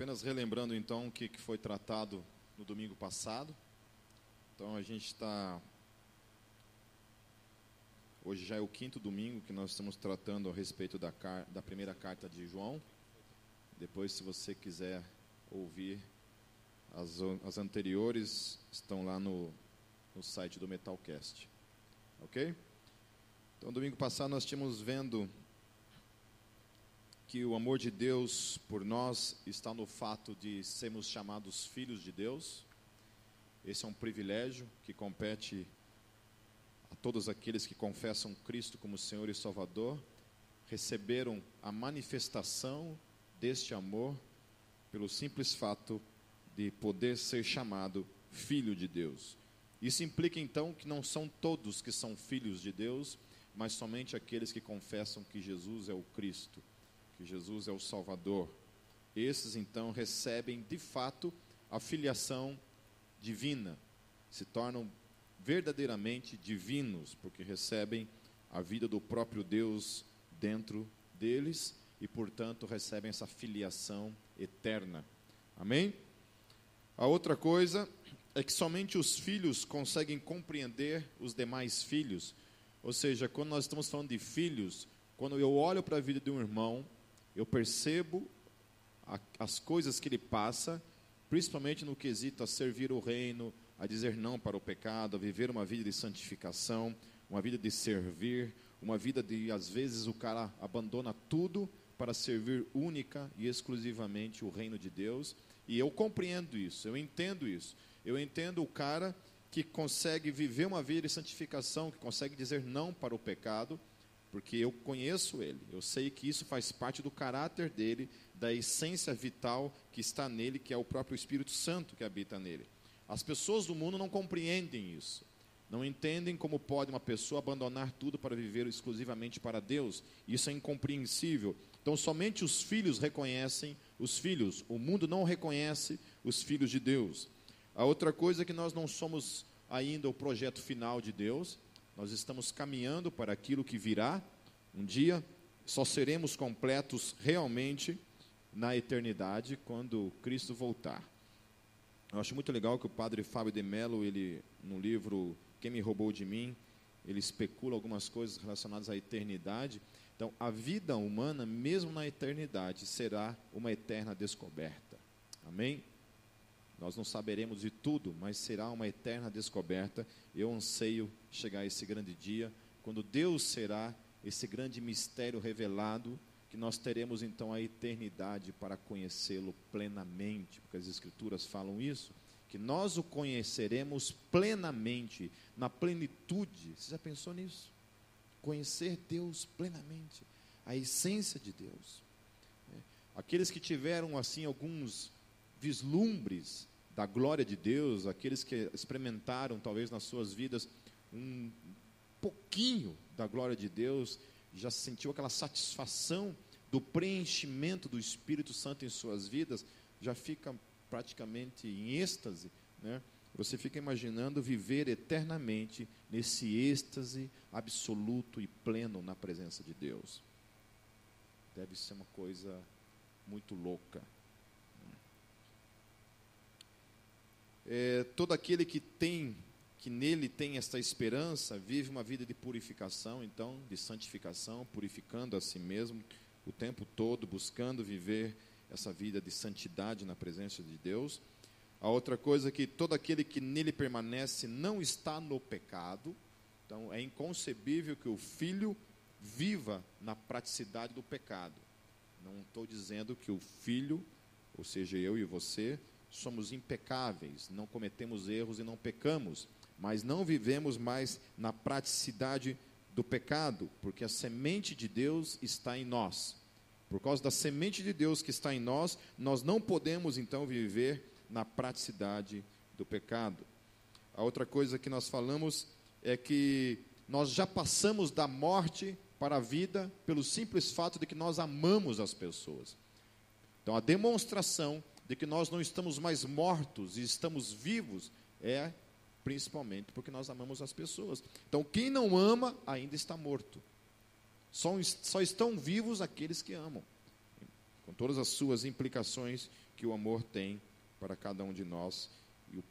Apenas relembrando então o que foi tratado no domingo passado. Então a gente está. Hoje já é o quinto domingo que nós estamos tratando a respeito da, car... da primeira carta de João. Depois, se você quiser ouvir as, as anteriores, estão lá no, no site do Metalcast. Ok? Então, domingo passado nós tínhamos vendo que o amor de Deus por nós está no fato de sermos chamados filhos de Deus. Esse é um privilégio que compete a todos aqueles que confessam Cristo como Senhor e Salvador, receberam a manifestação deste amor pelo simples fato de poder ser chamado filho de Deus. Isso implica então que não são todos que são filhos de Deus, mas somente aqueles que confessam que Jesus é o Cristo que Jesus é o Salvador. Esses então recebem de fato a filiação divina, se tornam verdadeiramente divinos, porque recebem a vida do próprio Deus dentro deles e, portanto, recebem essa filiação eterna. Amém? A outra coisa é que somente os filhos conseguem compreender os demais filhos. Ou seja, quando nós estamos falando de filhos, quando eu olho para a vida de um irmão, eu percebo a, as coisas que ele passa, principalmente no quesito a servir o reino, a dizer não para o pecado, a viver uma vida de santificação, uma vida de servir, uma vida de, às vezes, o cara abandona tudo para servir única e exclusivamente o reino de Deus. E eu compreendo isso, eu entendo isso. Eu entendo o cara que consegue viver uma vida de santificação, que consegue dizer não para o pecado, porque eu conheço ele, eu sei que isso faz parte do caráter dele, da essência vital que está nele, que é o próprio Espírito Santo que habita nele. As pessoas do mundo não compreendem isso. Não entendem como pode uma pessoa abandonar tudo para viver exclusivamente para Deus. Isso é incompreensível. Então, somente os filhos reconhecem os filhos. O mundo não reconhece os filhos de Deus. A outra coisa é que nós não somos ainda o projeto final de Deus. Nós estamos caminhando para aquilo que virá. Um dia só seremos completos realmente na eternidade quando Cristo voltar. Eu acho muito legal que o padre Fábio de Mello, ele no livro Quem me roubou de mim, ele especula algumas coisas relacionadas à eternidade. Então, a vida humana, mesmo na eternidade, será uma eterna descoberta. Amém? Nós não saberemos de tudo, mas será uma eterna descoberta. Eu anseio chegar a esse grande dia, quando Deus será esse grande mistério revelado, que nós teremos então a eternidade para conhecê-lo plenamente, porque as Escrituras falam isso, que nós o conheceremos plenamente, na plenitude. Você já pensou nisso? Conhecer Deus plenamente, a essência de Deus. É. Aqueles que tiveram assim alguns vislumbres da glória de Deus, aqueles que experimentaram talvez nas suas vidas um pouquinho da glória de Deus, já sentiu aquela satisfação do preenchimento do Espírito Santo em suas vidas, já fica praticamente em êxtase, né? Você fica imaginando viver eternamente nesse êxtase absoluto e pleno na presença de Deus. Deve ser uma coisa muito louca. É, todo aquele que tem, que nele tem esta esperança, vive uma vida de purificação, então, de santificação, purificando a si mesmo o tempo todo, buscando viver essa vida de santidade na presença de Deus. A outra coisa é que todo aquele que nele permanece não está no pecado. Então, é inconcebível que o filho viva na praticidade do pecado. Não estou dizendo que o filho, ou seja, eu e você, somos impecáveis, não cometemos erros e não pecamos, mas não vivemos mais na praticidade do pecado, porque a semente de Deus está em nós. Por causa da semente de Deus que está em nós, nós não podemos então viver na praticidade do pecado. A outra coisa que nós falamos é que nós já passamos da morte para a vida pelo simples fato de que nós amamos as pessoas. Então, a demonstração de que nós não estamos mais mortos e estamos vivos é principalmente porque nós amamos as pessoas. Então, quem não ama ainda está morto. Só, só estão vivos aqueles que amam. com todas as suas implicações que o amor tem para cada um de nós e o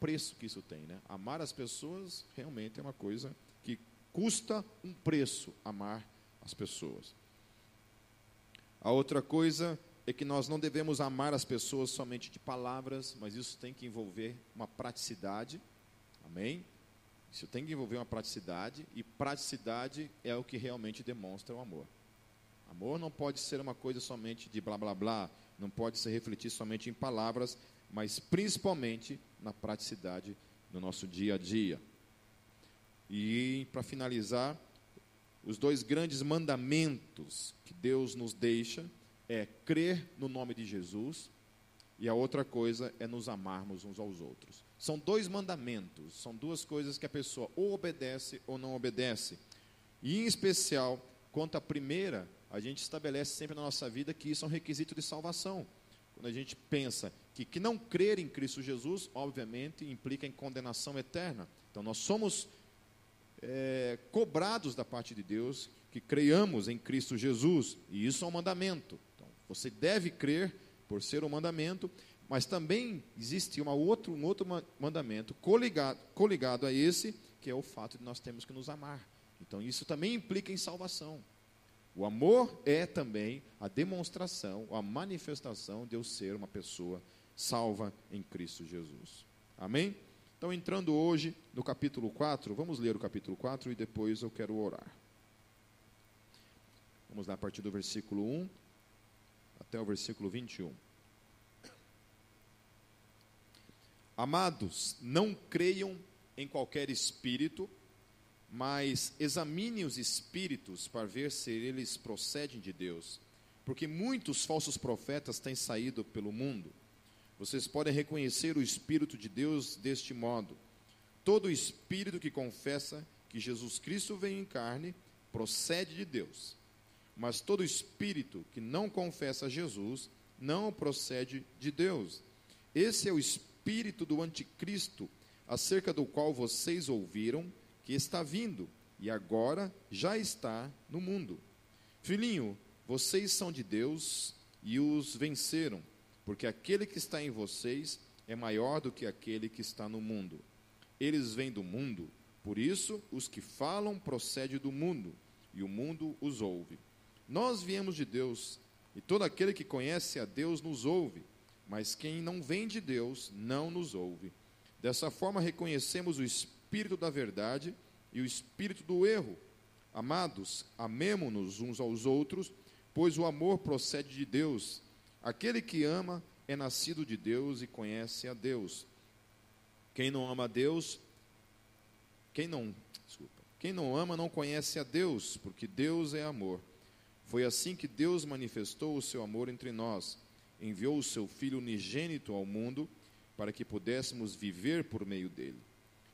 preço que isso tem. Né? Amar as pessoas realmente é uma coisa que custa um preço amar as pessoas. A outra coisa é que nós não devemos amar as pessoas somente de palavras, mas isso tem que envolver uma praticidade. Amém? Isso tem que envolver uma praticidade, e praticidade é o que realmente demonstra o amor. Amor não pode ser uma coisa somente de blá blá blá, não pode se refletir somente em palavras, mas principalmente na praticidade no nosso dia a dia. E para finalizar, os dois grandes mandamentos que Deus nos deixa é crer no nome de Jesus e a outra coisa é nos amarmos uns aos outros. São dois mandamentos, são duas coisas que a pessoa ou obedece ou não obedece. E em especial, quanto à primeira, a gente estabelece sempre na nossa vida que isso é um requisito de salvação. Quando a gente pensa que, que não crer em Cristo Jesus, obviamente, implica em condenação eterna. Então, nós somos é, cobrados da parte de Deus que creiamos em Cristo Jesus, e isso é um mandamento. Você deve crer por ser um mandamento, mas também existe uma outro, um outro mandamento coligado, coligado a esse, que é o fato de nós temos que nos amar. Então, isso também implica em salvação. O amor é também a demonstração, a manifestação de eu ser uma pessoa salva em Cristo Jesus. Amém? Então, entrando hoje no capítulo 4, vamos ler o capítulo 4 e depois eu quero orar. Vamos lá a partir do versículo 1 até o versículo 21. Amados, não creiam em qualquer espírito, mas examine os espíritos para ver se eles procedem de Deus, porque muitos falsos profetas têm saído pelo mundo. Vocês podem reconhecer o Espírito de Deus deste modo: todo espírito que confessa que Jesus Cristo veio em carne procede de Deus. Mas todo espírito que não confessa Jesus não procede de Deus. Esse é o espírito do anticristo, acerca do qual vocês ouviram que está vindo e agora já está no mundo. Filhinho, vocês são de Deus e os venceram, porque aquele que está em vocês é maior do que aquele que está no mundo. Eles vêm do mundo, por isso os que falam procedem do mundo, e o mundo os ouve. Nós viemos de Deus, e todo aquele que conhece a Deus nos ouve, mas quem não vem de Deus não nos ouve. Dessa forma reconhecemos o espírito da verdade e o espírito do erro. Amados, amemo-nos uns aos outros, pois o amor procede de Deus. Aquele que ama é nascido de Deus e conhece a Deus. Quem não ama a Deus, quem não, desculpa, quem não ama não conhece a Deus, porque Deus é amor. Foi assim que Deus manifestou o seu amor entre nós. Enviou o seu Filho unigênito ao mundo para que pudéssemos viver por meio dele.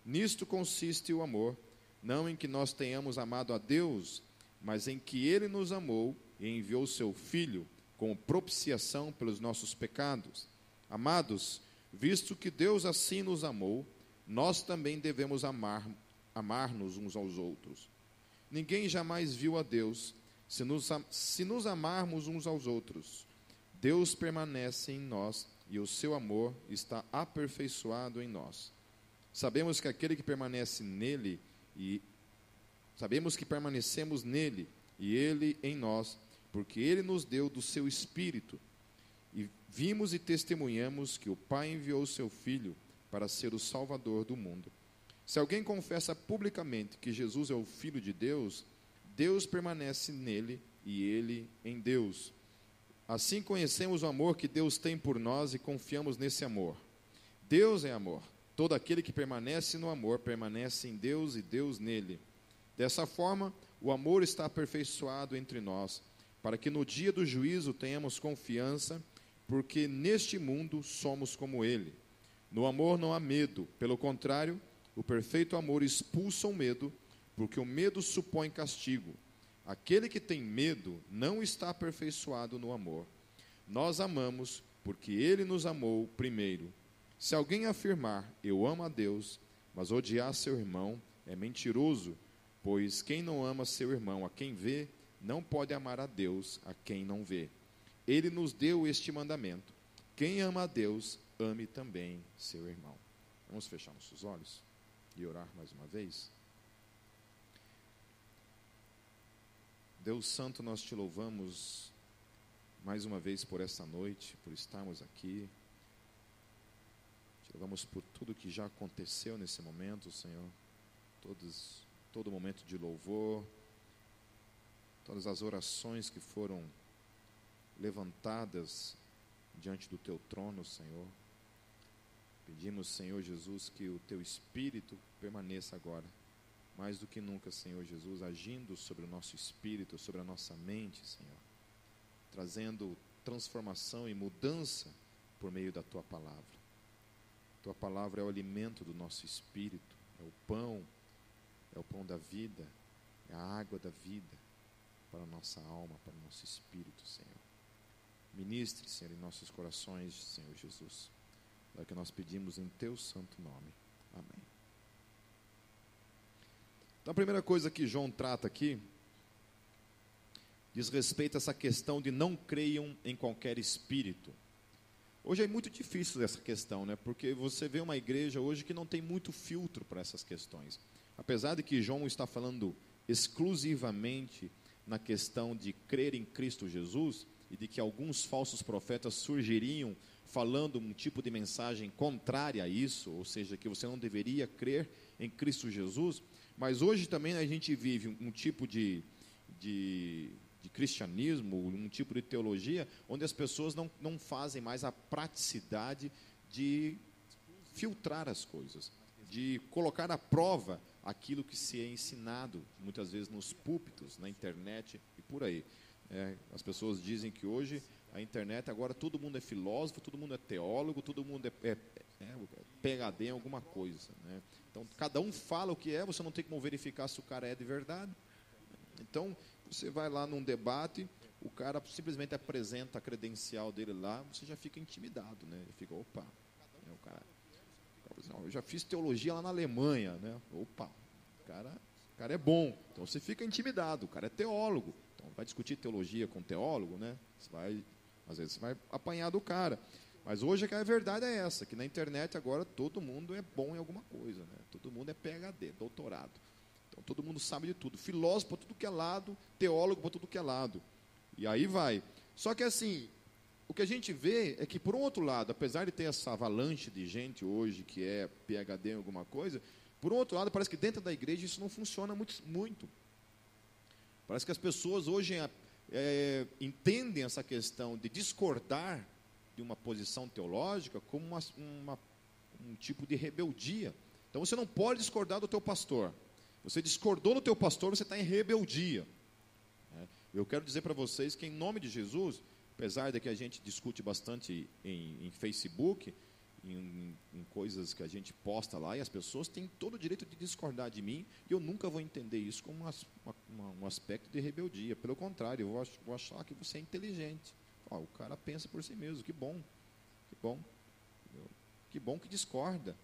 Nisto consiste o amor, não em que nós tenhamos amado a Deus, mas em que ele nos amou e enviou o seu Filho como propiciação pelos nossos pecados. Amados, visto que Deus assim nos amou, nós também devemos amar, amar-nos uns aos outros. Ninguém jamais viu a Deus se nos, se nos amarmos uns aos outros, Deus permanece em nós e o seu amor está aperfeiçoado em nós. Sabemos que aquele que permanece nele e sabemos que permanecemos nele e ele em nós, porque ele nos deu do seu espírito. E vimos e testemunhamos que o Pai enviou seu filho para ser o salvador do mundo. Se alguém confessa publicamente que Jesus é o filho de Deus, Deus permanece nele e ele em Deus. Assim conhecemos o amor que Deus tem por nós e confiamos nesse amor. Deus é amor. Todo aquele que permanece no amor permanece em Deus e Deus nele. Dessa forma, o amor está aperfeiçoado entre nós, para que no dia do juízo tenhamos confiança, porque neste mundo somos como ele. No amor não há medo, pelo contrário, o perfeito amor expulsa o medo porque o medo supõe castigo. Aquele que tem medo não está aperfeiçoado no amor. Nós amamos porque ele nos amou primeiro. Se alguém afirmar, eu amo a Deus, mas odiar seu irmão, é mentiroso, pois quem não ama seu irmão a quem vê, não pode amar a Deus a quem não vê. ele nos deu este mandamento: quem ama a Deus, ame também seu irmão. Vamos fechar nossos olhos e orar mais uma vez? Deus Santo, nós te louvamos mais uma vez por esta noite, por estarmos aqui. Te louvamos por tudo que já aconteceu nesse momento, Senhor. Todos, todo momento de louvor, todas as orações que foram levantadas diante do teu trono, Senhor. Pedimos, Senhor Jesus, que o teu espírito permaneça agora, mais do que nunca, Senhor Jesus, agindo sobre o nosso espírito, sobre a nossa mente, Senhor, trazendo transformação e mudança por meio da tua palavra. Tua palavra é o alimento do nosso espírito, é o pão, é o pão da vida, é a água da vida para a nossa alma, para o nosso espírito, Senhor. Ministre, Senhor, em nossos corações, Senhor Jesus. É o que nós pedimos em teu santo nome. Amém. Então, a primeira coisa que João trata aqui diz respeito a essa questão de não creiam em qualquer espírito. Hoje é muito difícil essa questão, né? Porque você vê uma igreja hoje que não tem muito filtro para essas questões. Apesar de que João está falando exclusivamente na questão de crer em Cristo Jesus, e de que alguns falsos profetas surgiriam falando um tipo de mensagem contrária a isso, ou seja, que você não deveria crer em Cristo Jesus, mas hoje também a gente vive um, tipo de, de, de, cristianismo, um tipo de teologia, onde as pessoas não, não fazem mais a praticidade de filtrar as coisas, de colocar à prova aquilo que se é ensinado, muitas vezes nos púlpitos, na internet e por aí. É, as pessoas dizem que hoje a internet agora todo mundo é filósofo, todo mundo é teólogo, todo mundo é, é, é, é PhD em alguma coisa. Né? Então cada um fala o que é, você não tem como verificar se o cara é de verdade. Então você vai lá num debate, o cara simplesmente apresenta a credencial dele lá, você já fica intimidado, né? Fica, opa, é, o cara, eu já fiz teologia lá na Alemanha, né? Opa, o cara, o cara é bom. Então você fica intimidado, o cara é teólogo. Então, vai discutir teologia com teólogo, né? Você vai, às vezes você vai apanhar do cara. Mas hoje a verdade é essa, que na internet agora todo mundo é bom em alguma coisa, né? Todo mundo é PhD, doutorado. Então todo mundo sabe de tudo. Filósofo para tudo que é lado, teólogo para tudo que é lado. E aí vai. Só que assim, o que a gente vê é que, por um outro lado, apesar de ter essa avalanche de gente hoje que é PhD em alguma coisa, por um outro lado, parece que dentro da igreja isso não funciona muito. muito. Parece que as pessoas hoje é, é, entendem essa questão de discordar de uma posição teológica como uma, uma, um tipo de rebeldia. Então você não pode discordar do teu pastor. Você discordou do teu pastor, você está em rebeldia. É, eu quero dizer para vocês que em nome de Jesus, apesar de que a gente discute bastante em, em Facebook, em, em, coisas que a gente posta lá, e as pessoas têm todo o direito de discordar de mim, e eu nunca vou entender isso como uma, uma, um aspecto de rebeldia. Pelo contrário, eu vou, vou achar que você é inteligente. Ó, o cara pensa por si mesmo, que bom, que bom. Que bom que discorda,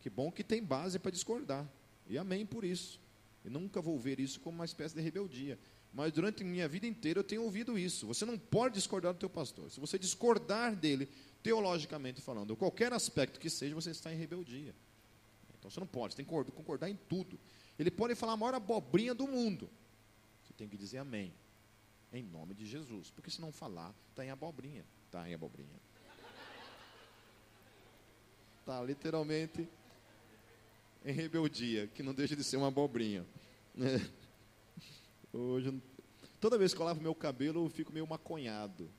que bom que tem base para discordar. E amém por isso. E nunca vou ver isso como uma espécie de rebeldia. Mas durante minha vida inteira eu tenho ouvido isso. Você não pode discordar do teu pastor. Se você discordar dele, teologicamente falando, ou qualquer aspecto que seja, você está em rebeldia. Então você não pode, você tem que concordar em tudo. Ele pode falar a maior abobrinha do mundo. Você tem que dizer amém. Em nome de Jesus. Porque se não falar, está em abobrinha. Está em abobrinha. Está literalmente em rebeldia, que não deixa de ser uma abobrinha. Hoje, toda vez que eu lavo meu cabelo, eu fico meio maconhado.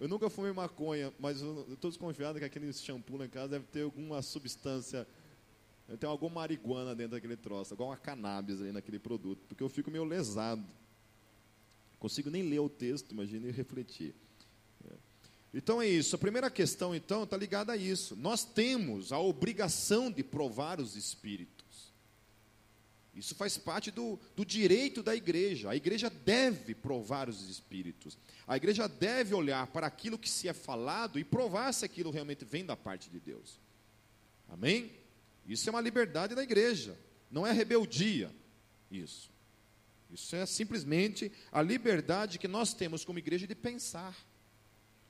Eu nunca fumei maconha, mas eu estou desconfiado que aquele shampoo lá em casa deve ter alguma substância, ter alguma marihuana dentro daquele troço, igual uma cannabis ali naquele produto, porque eu fico meio lesado. Consigo nem ler o texto, imagine e refletir. É. Então é isso. A primeira questão, então, está ligada a isso. Nós temos a obrigação de provar os espíritos. Isso faz parte do, do direito da igreja. A igreja deve provar os espíritos. A igreja deve olhar para aquilo que se é falado e provar se aquilo realmente vem da parte de Deus. Amém? Isso é uma liberdade da igreja. Não é rebeldia. Isso. Isso é simplesmente a liberdade que nós temos como igreja de pensar.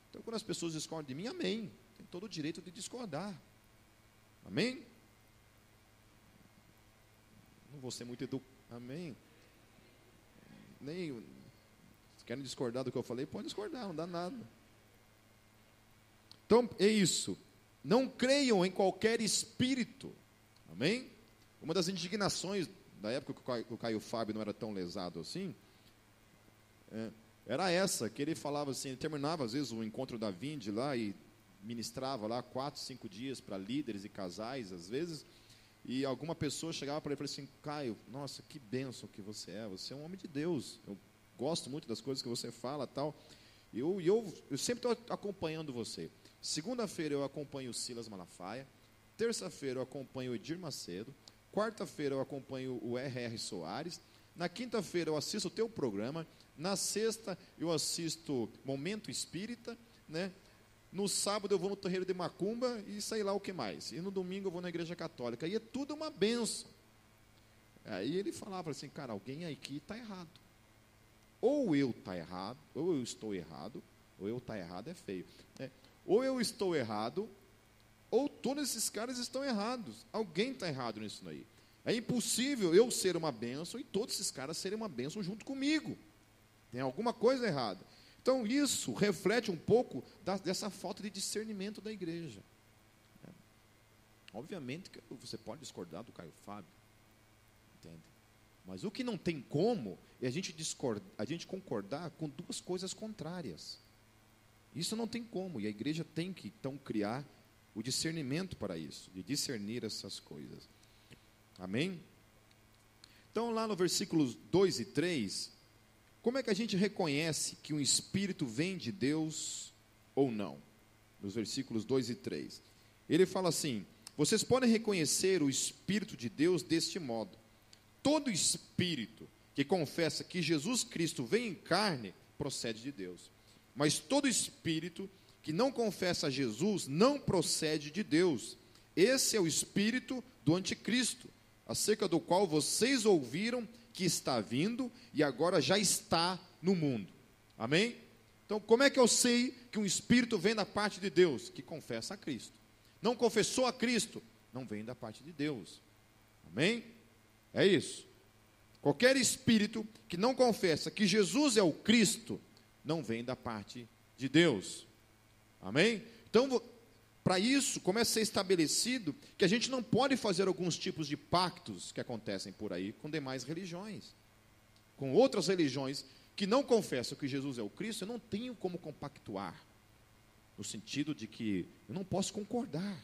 Então, quando as pessoas discordam de mim, amém. Tem todo o direito de discordar. Amém? Não vou ser muito educado. Amém? Nem. Se querem discordar do que eu falei, pode discordar, não dá nada. Então, é isso. Não creiam em qualquer espírito. Amém? Uma das indignações da época que o Caio Fábio não era tão lesado assim, é, era essa, que ele falava assim, ele terminava às vezes o encontro da Vinde lá e ministrava lá quatro, cinco dias para líderes e casais, às vezes, e alguma pessoa chegava para ele e falava assim, Caio, nossa, que bênção que você é, você é um homem de Deus, eu gosto muito das coisas que você fala tal, e eu, eu, eu sempre estou acompanhando você. Segunda-feira eu acompanho o Silas Malafaia, terça-feira eu acompanho o Edir Macedo, Quarta-feira eu acompanho o R.R. Soares. Na quinta-feira eu assisto o teu programa. Na sexta eu assisto Momento Espírita, né? No sábado eu vou no terreiro de Macumba e sei lá o que mais. E no domingo eu vou na igreja católica. E é tudo uma benção. Aí ele falava assim, cara, alguém aqui está errado. Ou eu está errado, ou eu estou errado, ou eu está errado é feio. É, ou eu estou errado, ou todos esses caras estão errados. Alguém está errado nisso aí. É impossível eu ser uma bênção e todos esses caras serem uma bênção junto comigo. Tem alguma coisa errada. Então, isso reflete um pouco da, dessa falta de discernimento da igreja. É. Obviamente que você pode discordar do Caio Fábio. Entende? Mas o que não tem como é a gente, discordar, a gente concordar com duas coisas contrárias. Isso não tem como. E a igreja tem que, então, criar o discernimento para isso, de discernir essas coisas. Amém? Então, lá no versículos 2 e 3, como é que a gente reconhece que um espírito vem de Deus ou não? Nos versículos 2 e 3. Ele fala assim: Vocês podem reconhecer o espírito de Deus deste modo. Todo espírito que confessa que Jesus Cristo vem em carne procede de Deus. Mas todo espírito que não confessa Jesus não procede de Deus. Esse é o espírito do anticristo, acerca do qual vocês ouviram que está vindo e agora já está no mundo. Amém? Então, como é que eu sei que um espírito vem da parte de Deus? Que confessa a Cristo. Não confessou a Cristo? Não vem da parte de Deus. Amém? É isso. Qualquer espírito que não confessa que Jesus é o Cristo, não vem da parte de Deus. Amém? Então, para isso, começa a ser estabelecido que a gente não pode fazer alguns tipos de pactos que acontecem por aí com demais religiões. Com outras religiões que não confessam que Jesus é o Cristo, eu não tenho como compactuar. No sentido de que eu não posso concordar.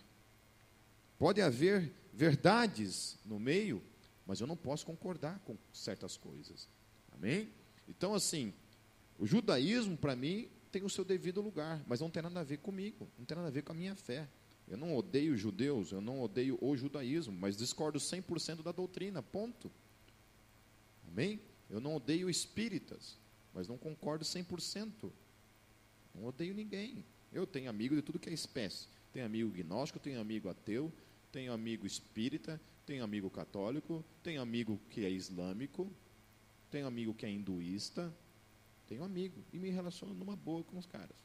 Pode haver verdades no meio, mas eu não posso concordar com certas coisas. Amém? Então, assim, o judaísmo, para mim, tem o seu devido lugar, mas não tem nada a ver comigo, não tem nada a ver com a minha fé. Eu não odeio judeus, eu não odeio o judaísmo, mas discordo 100% da doutrina, ponto. Amém? Eu não odeio espíritas, mas não concordo 100%. Não odeio ninguém. Eu tenho amigo de tudo que é espécie. Tenho amigo gnóstico, tenho amigo ateu, tenho amigo espírita, tenho amigo católico, tenho amigo que é islâmico, tenho amigo que é hinduísta, tenho um amigo e me relaciono numa boa com os caras.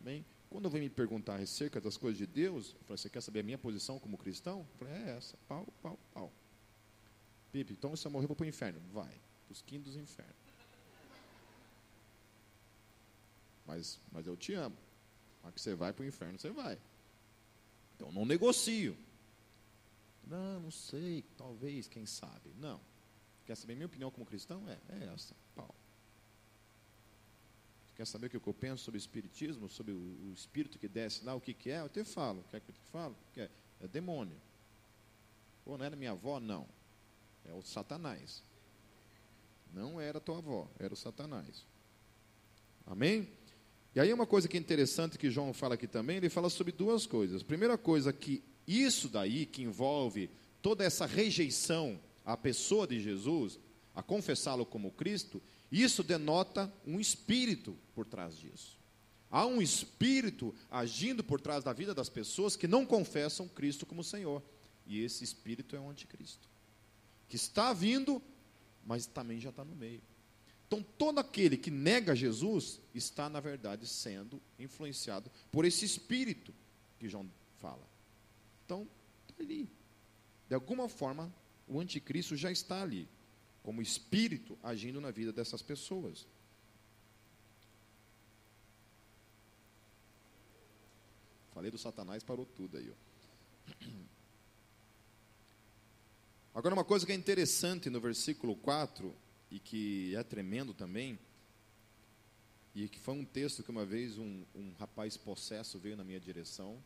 Amém? Quando vem me perguntar acerca das coisas de Deus, eu falei, você quer saber a minha posição como cristão? Eu falei, é essa, pau, pau, pau. Pipe, então se eu morrer, eu vou para o inferno. Vai, os quintos infernos. Mas, mas eu te amo. A que você vai para o inferno, você vai. Então não negocio. Não, não sei, talvez, quem sabe. Não. Quer saber minha opinião como cristão? É, é essa. Quer saber o que eu penso sobre o espiritismo, sobre o, espírito que desce lá, o que, que é? Eu até falo. Quer que eu te falo? É, é demônio. Pô, não era minha avó? Não. É o Satanás. Não era tua avó, era o Satanás. Amém? E aí uma coisa que é interessante que João fala aqui também, ele fala sobre duas coisas. Primeira coisa que isso daí que envolve toda essa rejeição à pessoa de Jesus, a confessá-lo como Cristo, isso denota um espírito por trás disso. Há um espírito agindo por trás da vida das pessoas que não confessam Cristo como Senhor. E esse espírito é o anticristo. Que está vindo mas também já está no meio. Então, todo aquele que nega Jesus está, na verdade, sendo influenciado por esse espírito que João fala. Então, está ali. De alguma forma, o anticristo já está ali, como espírito agindo na vida dessas pessoas. Falei do Satanás, parou tudo aí. Ó. Agora, uma coisa que é interessante no versículo 4, e que é tremendo também, e que foi um texto que uma vez um, um rapaz possesso veio na minha direção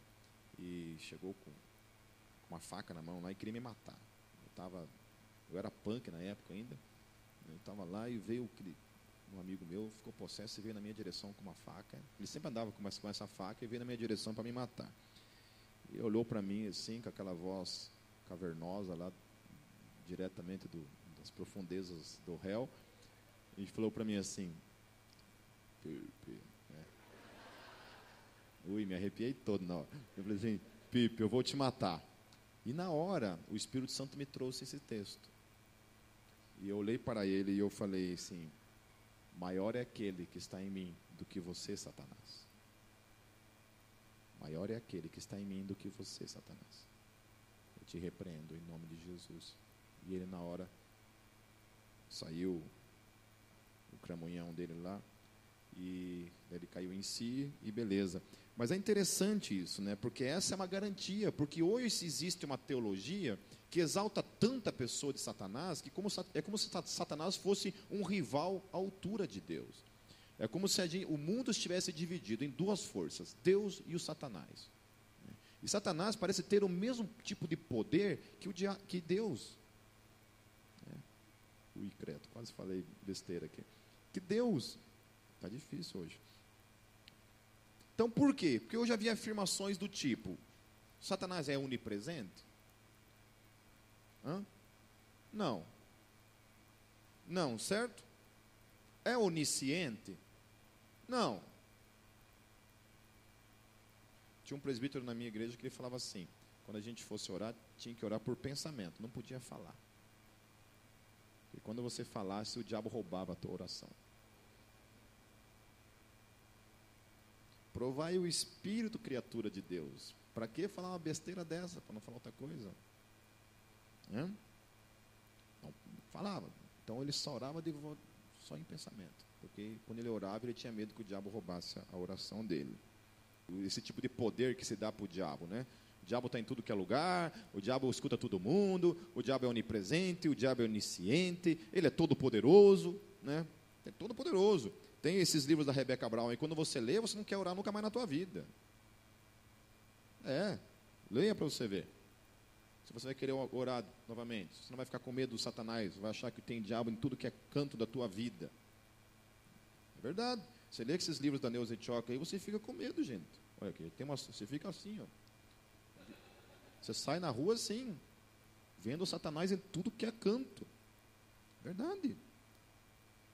e chegou com uma faca na mão lá e queria me matar. Eu, tava, eu era punk na época ainda, eu estava lá e veio um amigo meu, ficou possesso e veio na minha direção com uma faca. Ele sempre andava com, com essa faca e veio na minha direção para me matar. E olhou para mim assim, com aquela voz cavernosa lá, diretamente do, das profundezas do réu, e falou para mim assim: Pipe, né? Ui, me arrepiei todo na hora. Eu falei assim: Pipe, eu vou te matar. E na hora, o Espírito Santo me trouxe esse texto. E eu olhei para ele e eu falei assim: Maior é aquele que está em mim do que você, Satanás. Maior é aquele que está em mim do que você, Satanás. Eu te repreendo em nome de Jesus. E ele, na hora, saiu o cramunhão dele lá, e ele caiu em si, e beleza. Mas é interessante isso, né? Porque essa é uma garantia, porque hoje existe uma teologia que exalta tanta pessoa de Satanás que como, é como se Satanás fosse um rival à altura de Deus. É como se o mundo estivesse dividido em duas forças, Deus e o Satanás. E Satanás parece ter o mesmo tipo de poder que, o dia, que Deus. Ui, credo, quase falei besteira aqui. Que Deus. Está difícil hoje. Então por quê? Porque eu já vi afirmações do tipo: Satanás é onipresente? Hã? Não. Não, certo? É onisciente? Não. Tinha um presbítero na minha igreja que ele falava assim: quando a gente fosse orar, tinha que orar por pensamento, não podia falar. E quando você falasse, o diabo roubava a tua oração. Provai o espírito, criatura de Deus. Para que falar uma besteira dessa? Para não falar outra coisa? Não falava. Então ele só orava de, só em pensamento. Porque quando ele orava, ele tinha medo que o diabo roubasse a oração dele. Esse tipo de poder que se dá para o diabo, né? O diabo está em tudo que é lugar, o diabo escuta todo mundo, o diabo é onipresente, o diabo é onisciente, ele é todo poderoso, né? É todo poderoso. Tem esses livros da Rebecca Brown e quando você lê, você não quer orar nunca mais na tua vida. É, leia para você ver. Você vai querer orar novamente, você não vai ficar com medo do Satanás, vai achar que tem diabo em tudo que é canto da tua vida. É verdade. Você lê esses livros da Neuza Etioca aí, você fica com medo, gente. Olha aqui, tem uma, você fica assim, ó. Você sai na rua assim, vendo o Satanás em tudo que é canto. Verdade.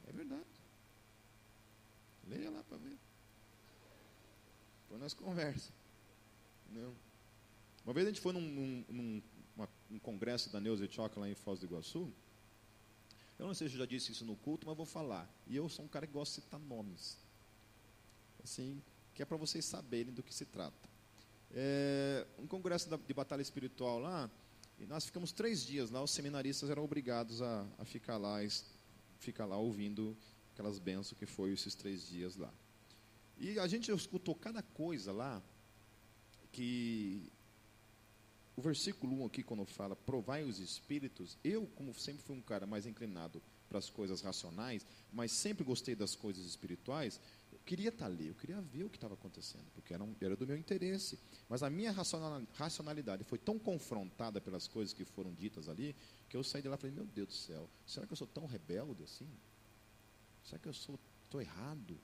É verdade. Leia lá para ver. Depois nós conversa. Não. Uma vez a gente foi num, num, num um congresso da Neuza Choca lá em Foz do Iguaçu. Eu não sei se eu já disse isso no culto, mas vou falar. E eu sou um cara que gosta de citar nomes. Assim, que é para vocês saberem do que se trata é, um congresso de batalha espiritual lá, e nós ficamos três dias lá, os seminaristas eram obrigados a, a ficar, lá, ficar lá ouvindo aquelas bênçãos que foi esses três dias lá. E a gente escutou cada coisa lá, que o versículo 1 aqui, quando fala provai os espíritos, eu, como sempre fui um cara mais inclinado para as coisas racionais, mas sempre gostei das coisas espirituais, queria estar ali, eu queria ver o que estava acontecendo, porque era, um, era do meu interesse. Mas a minha racionalidade foi tão confrontada pelas coisas que foram ditas ali, que eu saí de lá e falei, meu Deus do céu, será que eu sou tão rebelde assim? Será que eu sou estou errado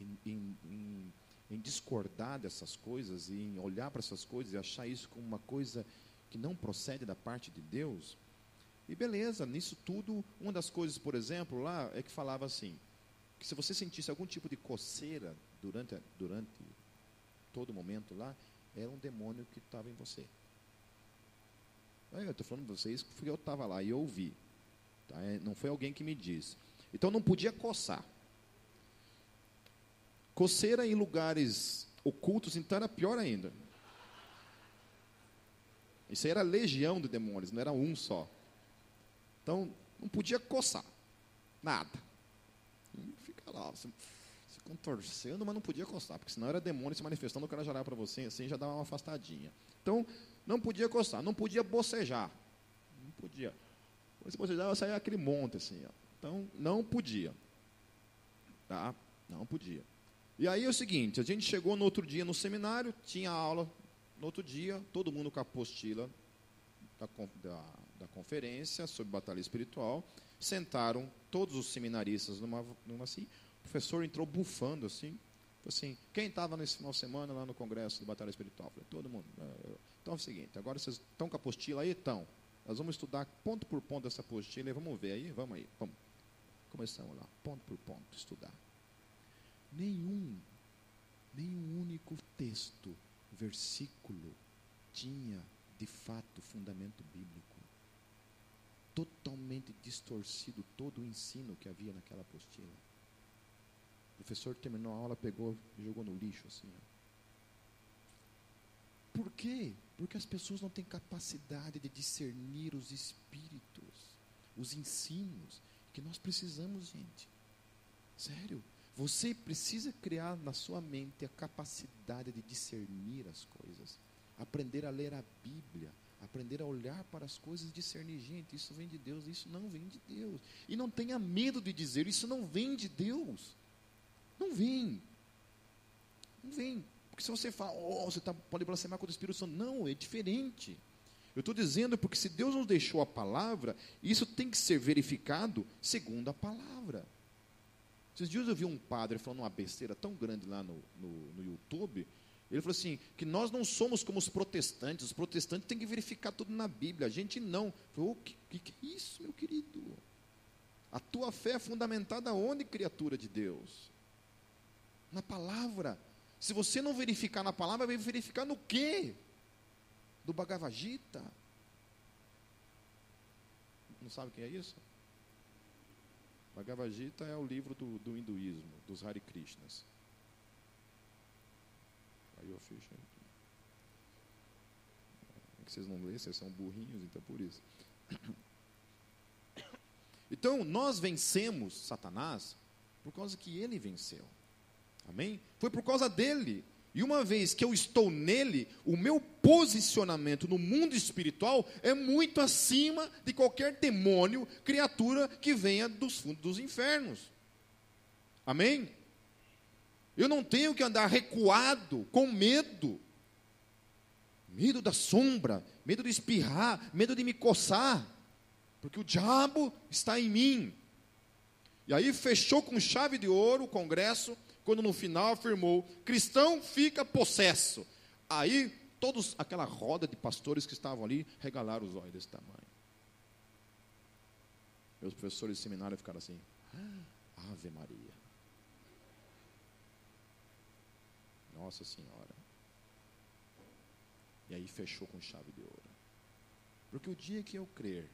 em, em, em, em discordar dessas coisas, e em olhar para essas coisas e achar isso como uma coisa que não procede da parte de Deus? E beleza, nisso tudo, uma das coisas, por exemplo, lá é que falava assim: que se você sentisse algum tipo de coceira durante, durante todo momento lá, era um demônio que estava em você. Eu estou falando para vocês porque eu estava lá e eu ouvi. Tá? É, não foi alguém que me disse. Então não podia coçar. Coceira em lugares ocultos, então era pior ainda. Isso aí era legião de demônios, não era um só. Então, não podia coçar. Nada. E fica lá, se, se contorcendo, mas não podia coçar, porque senão era demônio se manifestando, o cara já olhava para você assim, já dava uma afastadinha. Então, não podia coçar, não podia bocejar. Não podia. Você bocejava, saía aquele monte assim. Ó. Então, não podia. Tá? Não podia. E aí é o seguinte, a gente chegou no outro dia no seminário, tinha aula, no outro dia, todo mundo com a apostila da, da, da conferência sobre batalha espiritual, sentaram todos os seminaristas numa, numa assim, o professor entrou bufando assim, assim, quem estava nesse final de semana lá no congresso de batalha espiritual? Falei, todo mundo. É, então é o seguinte, agora vocês estão com a apostila aí? Estão. Nós vamos estudar ponto por ponto essa apostila e vamos ver aí, vamos aí, vamos. Começamos lá, ponto por ponto, estudar nenhum, nenhum único texto, versículo tinha de fato fundamento bíblico. Totalmente distorcido todo o ensino que havia naquela apostila. O professor terminou a aula, pegou e jogou no lixo assim. Ó. Por quê? Porque as pessoas não têm capacidade de discernir os espíritos, os ensinos que nós precisamos, gente. Sério. Você precisa criar na sua mente a capacidade de discernir as coisas, aprender a ler a Bíblia, aprender a olhar para as coisas e discernir, gente, isso vem de Deus, isso não vem de Deus. E não tenha medo de dizer, isso não vem de Deus. Não vem. Não vem. Porque se você fala, oh, você tá, pode blasfemar contra o Espírito Santo. Não, é diferente. Eu estou dizendo porque se Deus nos deixou a palavra, isso tem que ser verificado segundo a palavra. Esses dias eu vi um padre falando uma besteira tão grande lá no, no, no YouTube. Ele falou assim: que nós não somos como os protestantes, os protestantes têm que verificar tudo na Bíblia, a gente não. O que, que, que é isso, meu querido? A tua fé é fundamentada onde, criatura de Deus? Na palavra. Se você não verificar na palavra, vai verificar no quê? Do Bhagavad Gita. Não sabe o que é isso? Bhagavad Gita é o livro do, do hinduísmo, dos Hare Krishnas. Aí eu fecho. É que vocês não lêem, vocês são burrinhos, então por isso. Então, nós vencemos Satanás por causa que ele venceu. Amém? Foi por causa dele. E uma vez que eu estou nele, o meu posicionamento no mundo espiritual é muito acima de qualquer demônio, criatura que venha dos fundos dos infernos. Amém? Eu não tenho que andar recuado, com medo. Medo da sombra, medo de espirrar, medo de me coçar, porque o diabo está em mim. E aí fechou com chave de ouro o congresso quando no final afirmou: cristão fica possesso. Aí, todos, aquela roda de pastores que estavam ali, regalaram os olhos desse tamanho. Meus professores de seminário ficaram assim: Ave Maria. Nossa Senhora. E aí fechou com chave de ouro. Porque o dia que eu crer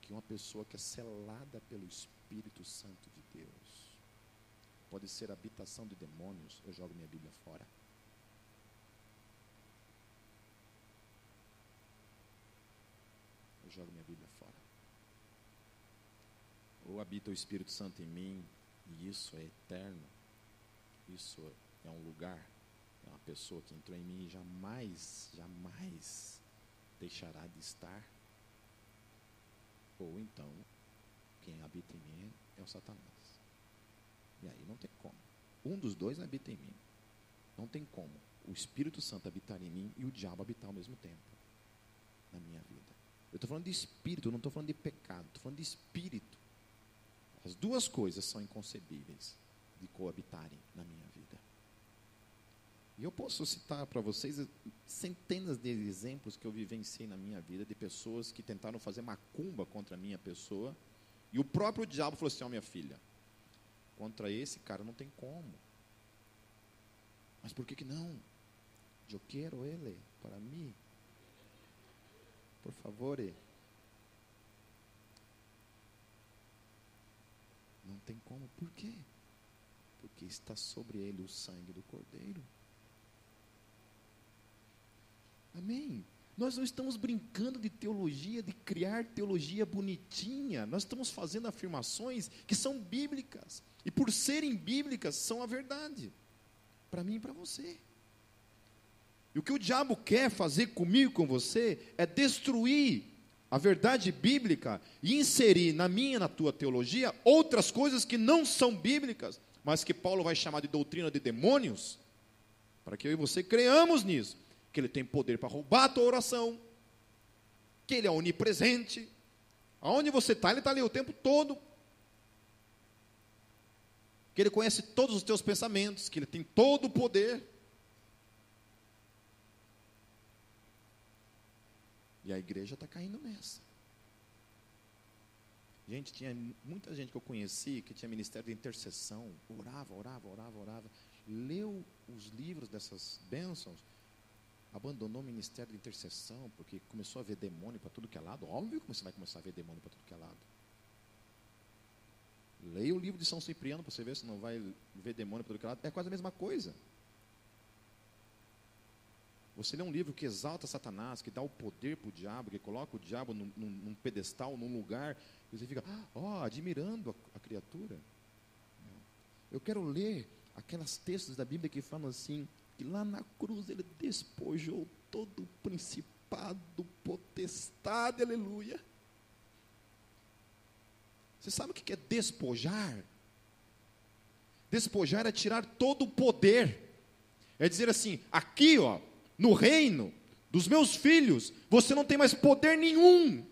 que uma pessoa que é selada pelo Espírito Santo de Deus, pode ser habitação de demônios, eu jogo minha Bíblia fora. Eu jogo minha Bíblia fora. Ou habita o Espírito Santo em mim, e isso é eterno. Isso é um lugar, é uma pessoa que entrou em mim e jamais, jamais deixará de estar. Ou então, quem habita em mim é o Satanás. E aí não tem como. Um dos dois habita em mim. Não tem como o Espírito Santo habitar em mim e o diabo habitar ao mesmo tempo na minha vida. Eu estou falando de espírito, não estou falando de pecado, estou falando de espírito. As duas coisas são inconcebíveis de coabitarem na minha vida. E eu posso citar para vocês centenas de exemplos que eu vivenciei na minha vida de pessoas que tentaram fazer macumba contra a minha pessoa e o próprio diabo falou assim: Ó, oh, minha filha, Contra esse cara não tem como. Mas por que que não? Eu quero ele para mim. Por favor. Não tem como. Por quê? Porque está sobre ele o sangue do Cordeiro. Amém? Nós não estamos brincando de teologia, de criar teologia bonitinha. Nós estamos fazendo afirmações que são bíblicas. E por serem bíblicas, são a verdade. Para mim e para você. E o que o diabo quer fazer comigo e com você é destruir a verdade bíblica e inserir na minha e na tua teologia outras coisas que não são bíblicas, mas que Paulo vai chamar de doutrina de demônios, para que eu e você creamos nisso que ele tem poder para roubar a tua oração, que ele é onipresente. Aonde você está, ele está ali o tempo todo. Que ele conhece todos os teus pensamentos, que ele tem todo o poder. E a igreja está caindo nessa. Gente, tinha muita gente que eu conheci que tinha ministério de intercessão, orava, orava, orava, orava, leu os livros dessas bênçãos abandonou o ministério de intercessão, porque começou a ver demônio para tudo que é lado. Óbvio que você vai começar a ver demônio para tudo que é lado. Leia o livro de São Cipriano para você ver se não vai ver demônio para tudo que é lado. É quase a mesma coisa. Você lê um livro que exalta Satanás, que dá o poder para o diabo, que coloca o diabo num, num, num pedestal, num lugar, e você fica, ó, oh, admirando a, a criatura. Eu quero ler aquelas textos da Bíblia que falam assim: que lá na cruz ele despojou todo o principado, potestade, aleluia. Você sabe o que é despojar? Despojar é tirar todo o poder. É dizer assim: aqui, ó, no reino dos meus filhos, você não tem mais poder nenhum.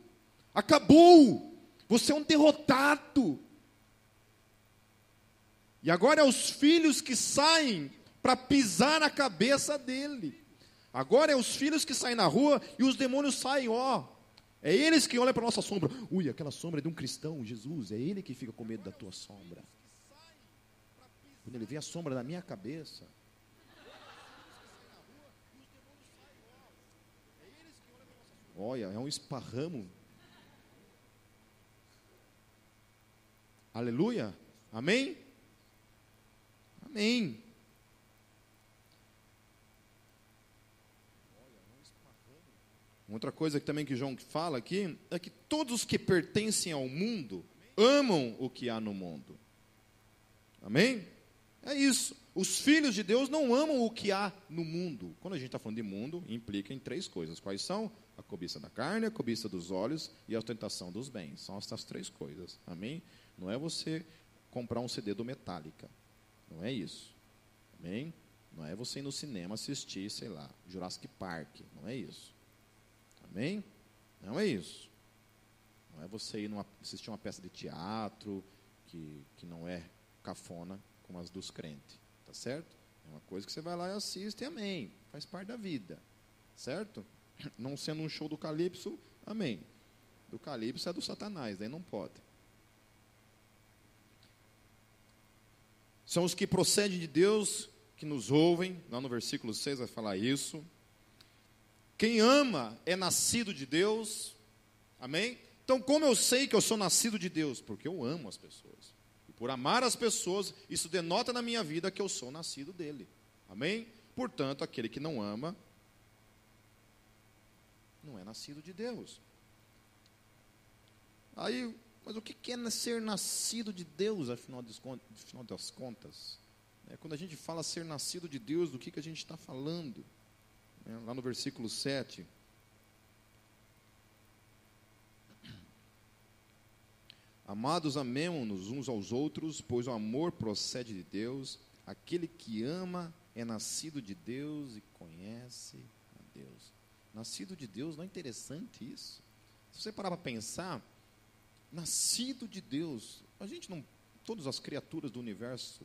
Acabou. Você é um derrotado. E agora é os filhos que saem para pisar na cabeça dele. Agora é os filhos que saem na rua e os demônios saem, ó. É eles que olham para a nossa sombra. Ui, aquela sombra é de um cristão, Jesus. É ele que fica com medo da tua sombra. Quando ele vê a sombra na minha cabeça. Olha, é um esparramo. Aleluia. Amém? Amém. Outra coisa que também que João fala aqui é que todos os que pertencem ao mundo amam o que há no mundo. Amém? É isso. Os filhos de Deus não amam o que há no mundo. Quando a gente está falando de mundo, implica em três coisas. Quais são? A cobiça da carne, a cobiça dos olhos e a ostentação dos bens. São essas três coisas. Amém? Não é você comprar um CD do Metallica. Não é isso. Amém? Não é você ir no cinema assistir, sei lá, Jurassic Park. Não é isso. Amém? Não é isso. Não é você ir numa, assistir uma peça de teatro que, que não é cafona como as dos crentes. Tá certo? É uma coisa que você vai lá e assiste, amém. Faz parte da vida. Certo? Não sendo um show do Calypso, amém. Do Calypso é do Satanás, daí não pode. São os que procedem de Deus, que nos ouvem, lá no versículo 6 vai falar isso. Quem ama é nascido de Deus. Amém? Então, como eu sei que eu sou nascido de Deus? Porque eu amo as pessoas. E por amar as pessoas, isso denota na minha vida que eu sou nascido dele. Amém? Portanto, aquele que não ama, não é nascido de Deus. Aí, mas o que é ser nascido de Deus, afinal das contas? É, quando a gente fala ser nascido de Deus, do que, que a gente está falando? Né, lá no versículo 7. Amados, amemos-nos uns aos outros, pois o amor procede de Deus. Aquele que ama é nascido de Deus e conhece a Deus. Nascido de Deus, não é interessante isso? Se você parar para pensar, nascido de Deus, a gente não, todas as criaturas do universo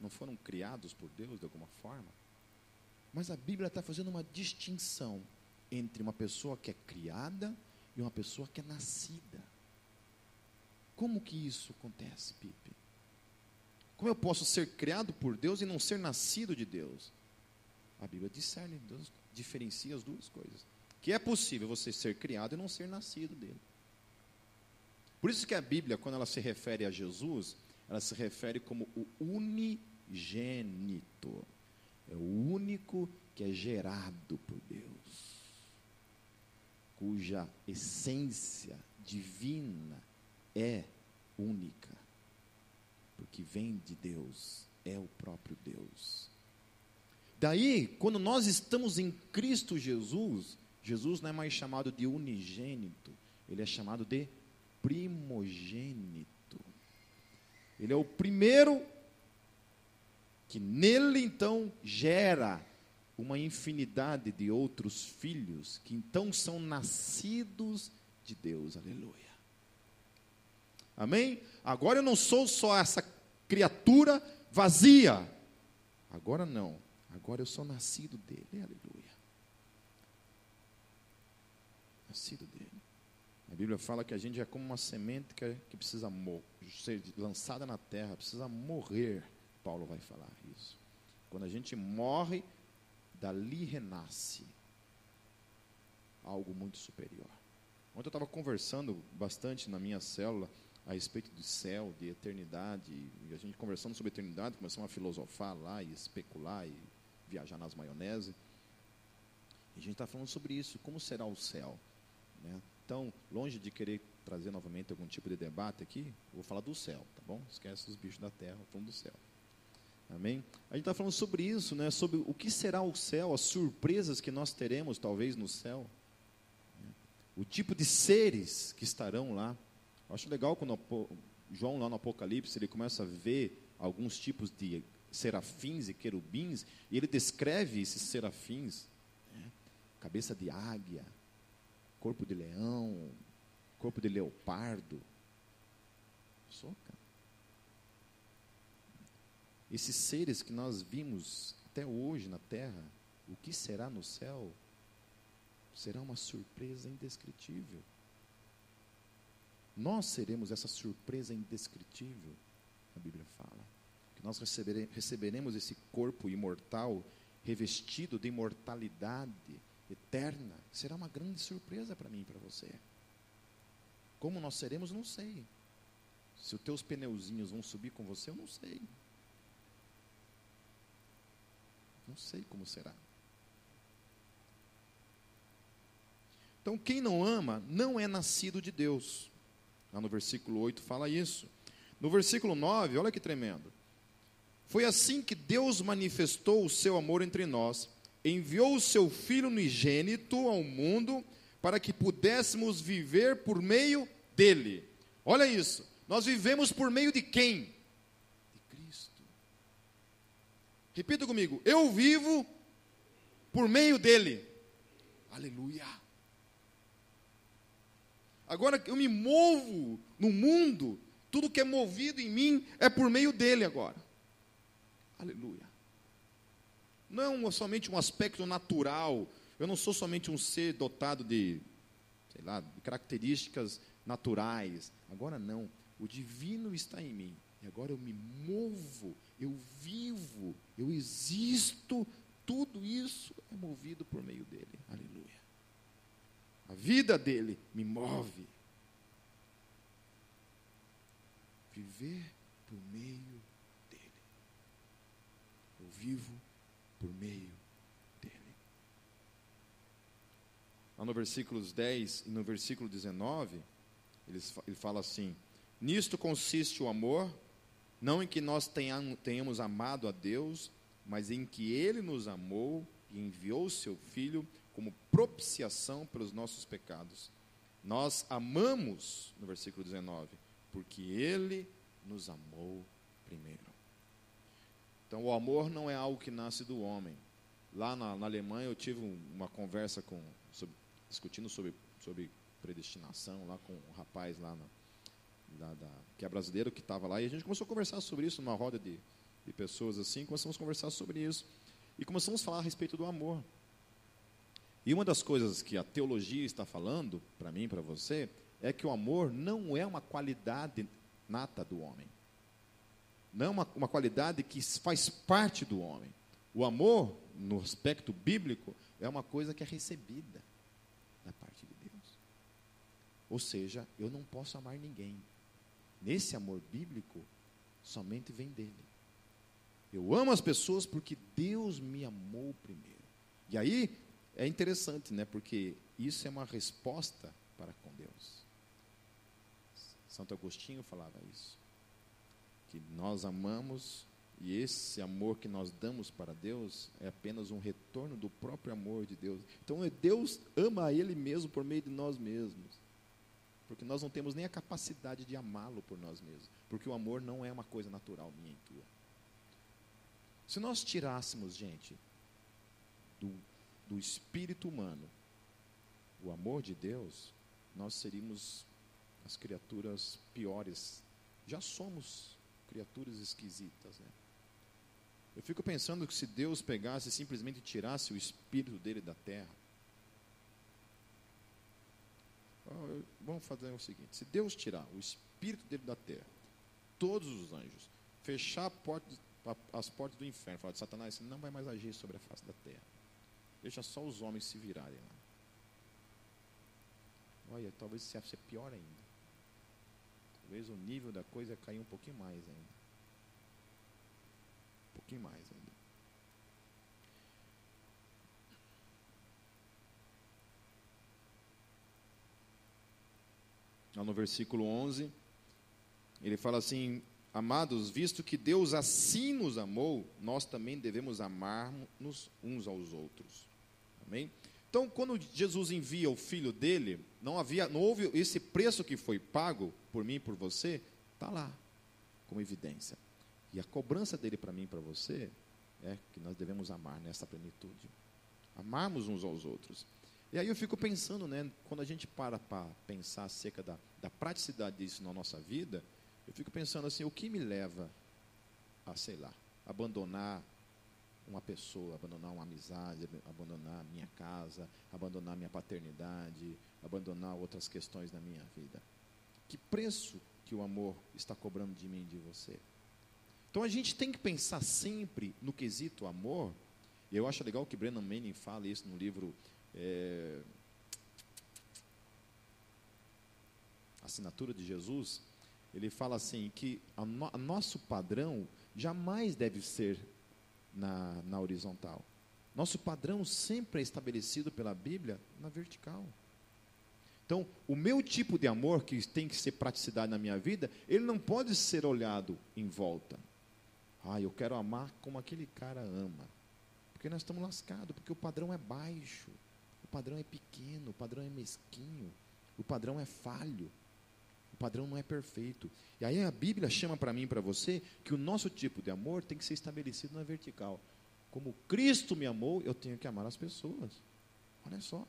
não foram criados por Deus de alguma forma? Mas a Bíblia está fazendo uma distinção entre uma pessoa que é criada e uma pessoa que é nascida. Como que isso acontece, Pipe? Como eu posso ser criado por Deus e não ser nascido de Deus? A Bíblia discerne, Deus diferencia as duas coisas. Que é possível você ser criado e não ser nascido dele. Por isso que a Bíblia, quando ela se refere a Jesus, ela se refere como o unigênito. É o único que é gerado por Deus, cuja essência divina é única, porque vem de Deus, é o próprio Deus. Daí, quando nós estamos em Cristo Jesus, Jesus não é mais chamado de unigênito, ele é chamado de primogênito. Ele é o primeiro que nele então gera uma infinidade de outros filhos que então são nascidos de Deus. Aleluia. Amém? Agora eu não sou só essa criatura vazia. Agora não. Agora eu sou nascido dele. Aleluia. Nascido dele. A Bíblia fala que a gente é como uma semente que, precisa ser lançada na terra, precisa morrer. Paulo vai falar isso. Quando a gente morre, dali renasce algo muito superior. Ontem eu estava conversando bastante na minha célula a respeito do céu, de eternidade, e a gente conversando sobre eternidade, começamos a filosofar lá e especular e viajar nas maionese. E a gente está falando sobre isso, como será o céu, né? Então, longe de querer trazer novamente algum tipo de debate aqui, vou falar do céu, tá bom? Esquece os bichos da terra, falando do céu. Amém? A gente está falando sobre isso, né? Sobre o que será o céu, as surpresas que nós teremos, talvez, no céu. O tipo de seres que estarão lá. Eu acho legal quando João, lá no Apocalipse, ele começa a ver alguns tipos de serafins e querubins, e ele descreve esses serafins. Né? Cabeça de águia, corpo de leão, corpo de leopardo. Soca. Esses seres que nós vimos até hoje na terra, o que será no céu? Será uma surpresa indescritível. Nós seremos essa surpresa indescritível, a Bíblia fala. Que nós receberemos esse corpo imortal, revestido de imortalidade, eterna, será uma grande surpresa para mim e para você. Como nós seremos, não sei. Se os teus pneuzinhos vão subir com você, eu não sei. Não sei como será. Então, quem não ama não é nascido de Deus. Lá no versículo 8 fala isso. No versículo 9, olha que tremendo. Foi assim que Deus manifestou o seu amor entre nós enviou o seu Filho unigênito ao mundo para que pudéssemos viver por meio dele. Olha isso, nós vivemos por meio de quem? De Cristo. Repita comigo, eu vivo por meio dele. Aleluia. Agora eu me movo no mundo, tudo que é movido em mim é por meio dele agora. Aleluia não é somente um aspecto natural. Eu não sou somente um ser dotado de, sei lá, de características naturais. Agora não. O divino está em mim. E agora eu me movo, eu vivo, eu existo. Tudo isso é movido por meio dele. Aleluia. A vida dele me move. Viver por meio dele. Eu vivo por meio dele. Lá no versículos 10 e no versículo 19, ele, ele fala assim: Nisto consiste o amor, não em que nós tenhamos, amado a Deus, mas em que Ele nos amou e enviou o Seu Filho como propiciação pelos nossos pecados. Nós amamos, no versículo 19, porque Ele nos amou primeiro. Então, o amor não é algo que nasce do homem. Lá na, na Alemanha, eu tive uma conversa com, sobre, discutindo sobre, sobre predestinação lá com um rapaz lá, na, da, que é brasileiro, que estava lá, e a gente começou a conversar sobre isso numa roda de, de pessoas assim, começamos a conversar sobre isso. E começamos a falar a respeito do amor. E uma das coisas que a teologia está falando, para mim para você, é que o amor não é uma qualidade nata do homem não é uma, uma qualidade que faz parte do homem. O amor, no aspecto bíblico, é uma coisa que é recebida da parte de Deus. Ou seja, eu não posso amar ninguém. Nesse amor bíblico, somente vem dele. Eu amo as pessoas porque Deus me amou primeiro. E aí é interessante, né? Porque isso é uma resposta para com Deus. Santo Agostinho falava isso. Que nós amamos e esse amor que nós damos para Deus é apenas um retorno do próprio amor de Deus. Então Deus ama a Ele mesmo por meio de nós mesmos. Porque nós não temos nem a capacidade de amá-lo por nós mesmos. Porque o amor não é uma coisa natural minha e tua. Se nós tirássemos, gente, do, do espírito humano o amor de Deus, nós seríamos as criaturas piores. Já somos criaturas esquisitas, né? Eu fico pensando que se Deus pegasse e simplesmente tirasse o espírito dele da terra. Vamos fazer o seguinte: se Deus tirar o espírito dele da terra, todos os anjos, fechar porta, as portas do inferno, falar de Satanás, você não vai mais agir sobre a face da terra. Deixa só os homens se virarem lá. Olha, talvez isso seja pior ainda. Talvez o nível da coisa caia um pouquinho mais ainda pouquinho mais ainda. No versículo 11, ele fala assim: Amados, visto que Deus assim nos amou, nós também devemos amar-nos uns aos outros. Amém? Então, quando Jesus envia o filho dele, não havia, não houve esse preço que foi pago por mim e por você, está lá, como evidência. E a cobrança dele para mim e para você é que nós devemos amar nessa plenitude. Amarmos uns aos outros. E aí eu fico pensando, né, quando a gente para para pensar acerca da, da praticidade disso na nossa vida, eu fico pensando assim, o que me leva a, sei lá, abandonar uma pessoa, abandonar uma amizade, abandonar minha casa, abandonar minha paternidade, abandonar outras questões da minha vida. Que preço que o amor está cobrando de mim e de você? Então a gente tem que pensar sempre no quesito amor. E eu acho legal que Brennan Manning fala isso no livro é, Assinatura de Jesus. Ele fala assim que a, no, a nosso padrão jamais deve ser na, na horizontal. Nosso padrão sempre é estabelecido pela Bíblia na vertical. Então, o meu tipo de amor, que tem que ser praticidade na minha vida, ele não pode ser olhado em volta. Ah, eu quero amar como aquele cara ama. Porque nós estamos lascados, porque o padrão é baixo, o padrão é pequeno, o padrão é mesquinho, o padrão é falho, o padrão não é perfeito. E aí a Bíblia chama para mim e para você que o nosso tipo de amor tem que ser estabelecido na vertical. Como Cristo me amou, eu tenho que amar as pessoas. Olha só.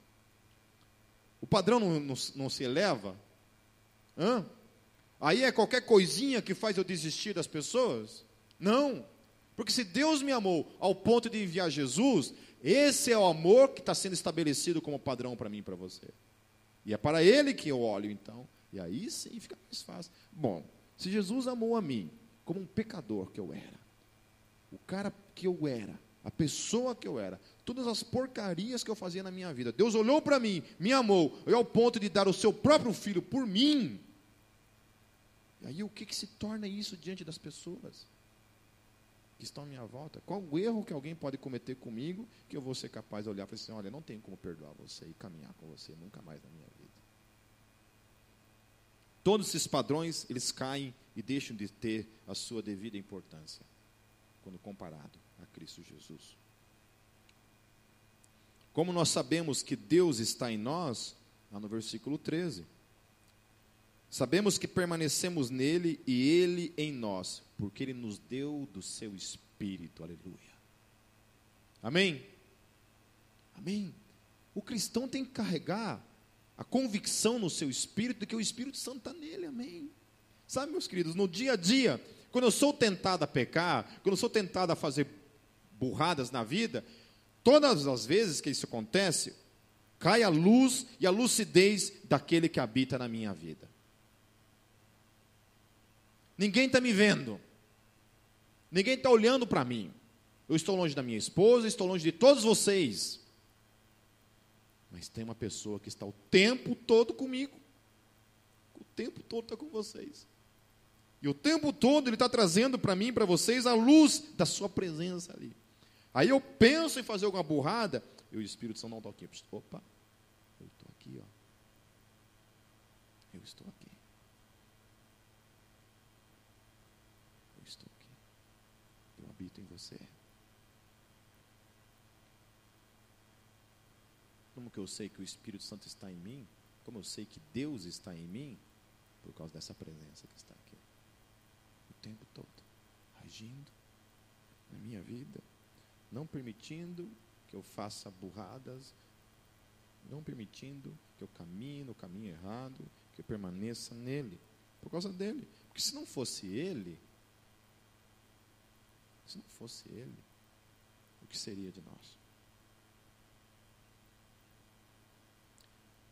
O padrão não, não, não se eleva? Hã? Aí é qualquer coisinha que faz eu desistir das pessoas? Não. Porque se Deus me amou ao ponto de enviar Jesus, esse é o amor que está sendo estabelecido como padrão para mim e para você. E é para Ele que eu olho, então. E aí sim fica mais fácil. Bom, se Jesus amou a mim como um pecador que eu era, o cara que eu era, a pessoa que eu era, todas as porcarias que eu fazia na minha vida, Deus olhou para mim, me amou, e ao ponto de dar o seu próprio filho por mim. E aí o que, que se torna isso diante das pessoas? Que estão à minha volta? Qual o erro que alguém pode cometer comigo que eu vou ser capaz de olhar e falar assim: olha, não tenho como perdoar você e caminhar com você nunca mais na minha vida? Todos esses padrões, eles caem e deixam de ter a sua devida importância quando comparado a Cristo Jesus. Como nós sabemos que Deus está em nós, lá no versículo 13. Sabemos que permanecemos nele e ele em nós, porque ele nos deu do seu espírito. Aleluia. Amém? Amém. O cristão tem que carregar a convicção no seu espírito de que o Espírito Santo está nele. Amém. Sabe, meus queridos, no dia a dia, quando eu sou tentado a pecar, quando eu sou tentado a fazer burradas na vida, todas as vezes que isso acontece, cai a luz e a lucidez daquele que habita na minha vida. Ninguém está me vendo. Ninguém está olhando para mim. Eu estou longe da minha esposa, estou longe de todos vocês. Mas tem uma pessoa que está o tempo todo comigo. O tempo todo está com vocês. E o tempo todo ele está trazendo para mim, para vocês, a luz da sua presença ali. Aí eu penso em fazer alguma burrada, e o Espírito Santo não está aqui. Opa, eu estou aqui, ó. Eu estou aqui. Eu estou aqui. Eu habito em você. Como que eu sei que o Espírito Santo está em mim? Como eu sei que Deus está em mim? Por causa dessa presença que está aqui. O tempo todo. Agindo na minha vida. Não permitindo que eu faça burradas. Não permitindo que eu caminhe no caminho errado. Que eu permaneça nele. Por causa dele. Porque se não fosse ele. Se não fosse ele. O que seria de nós?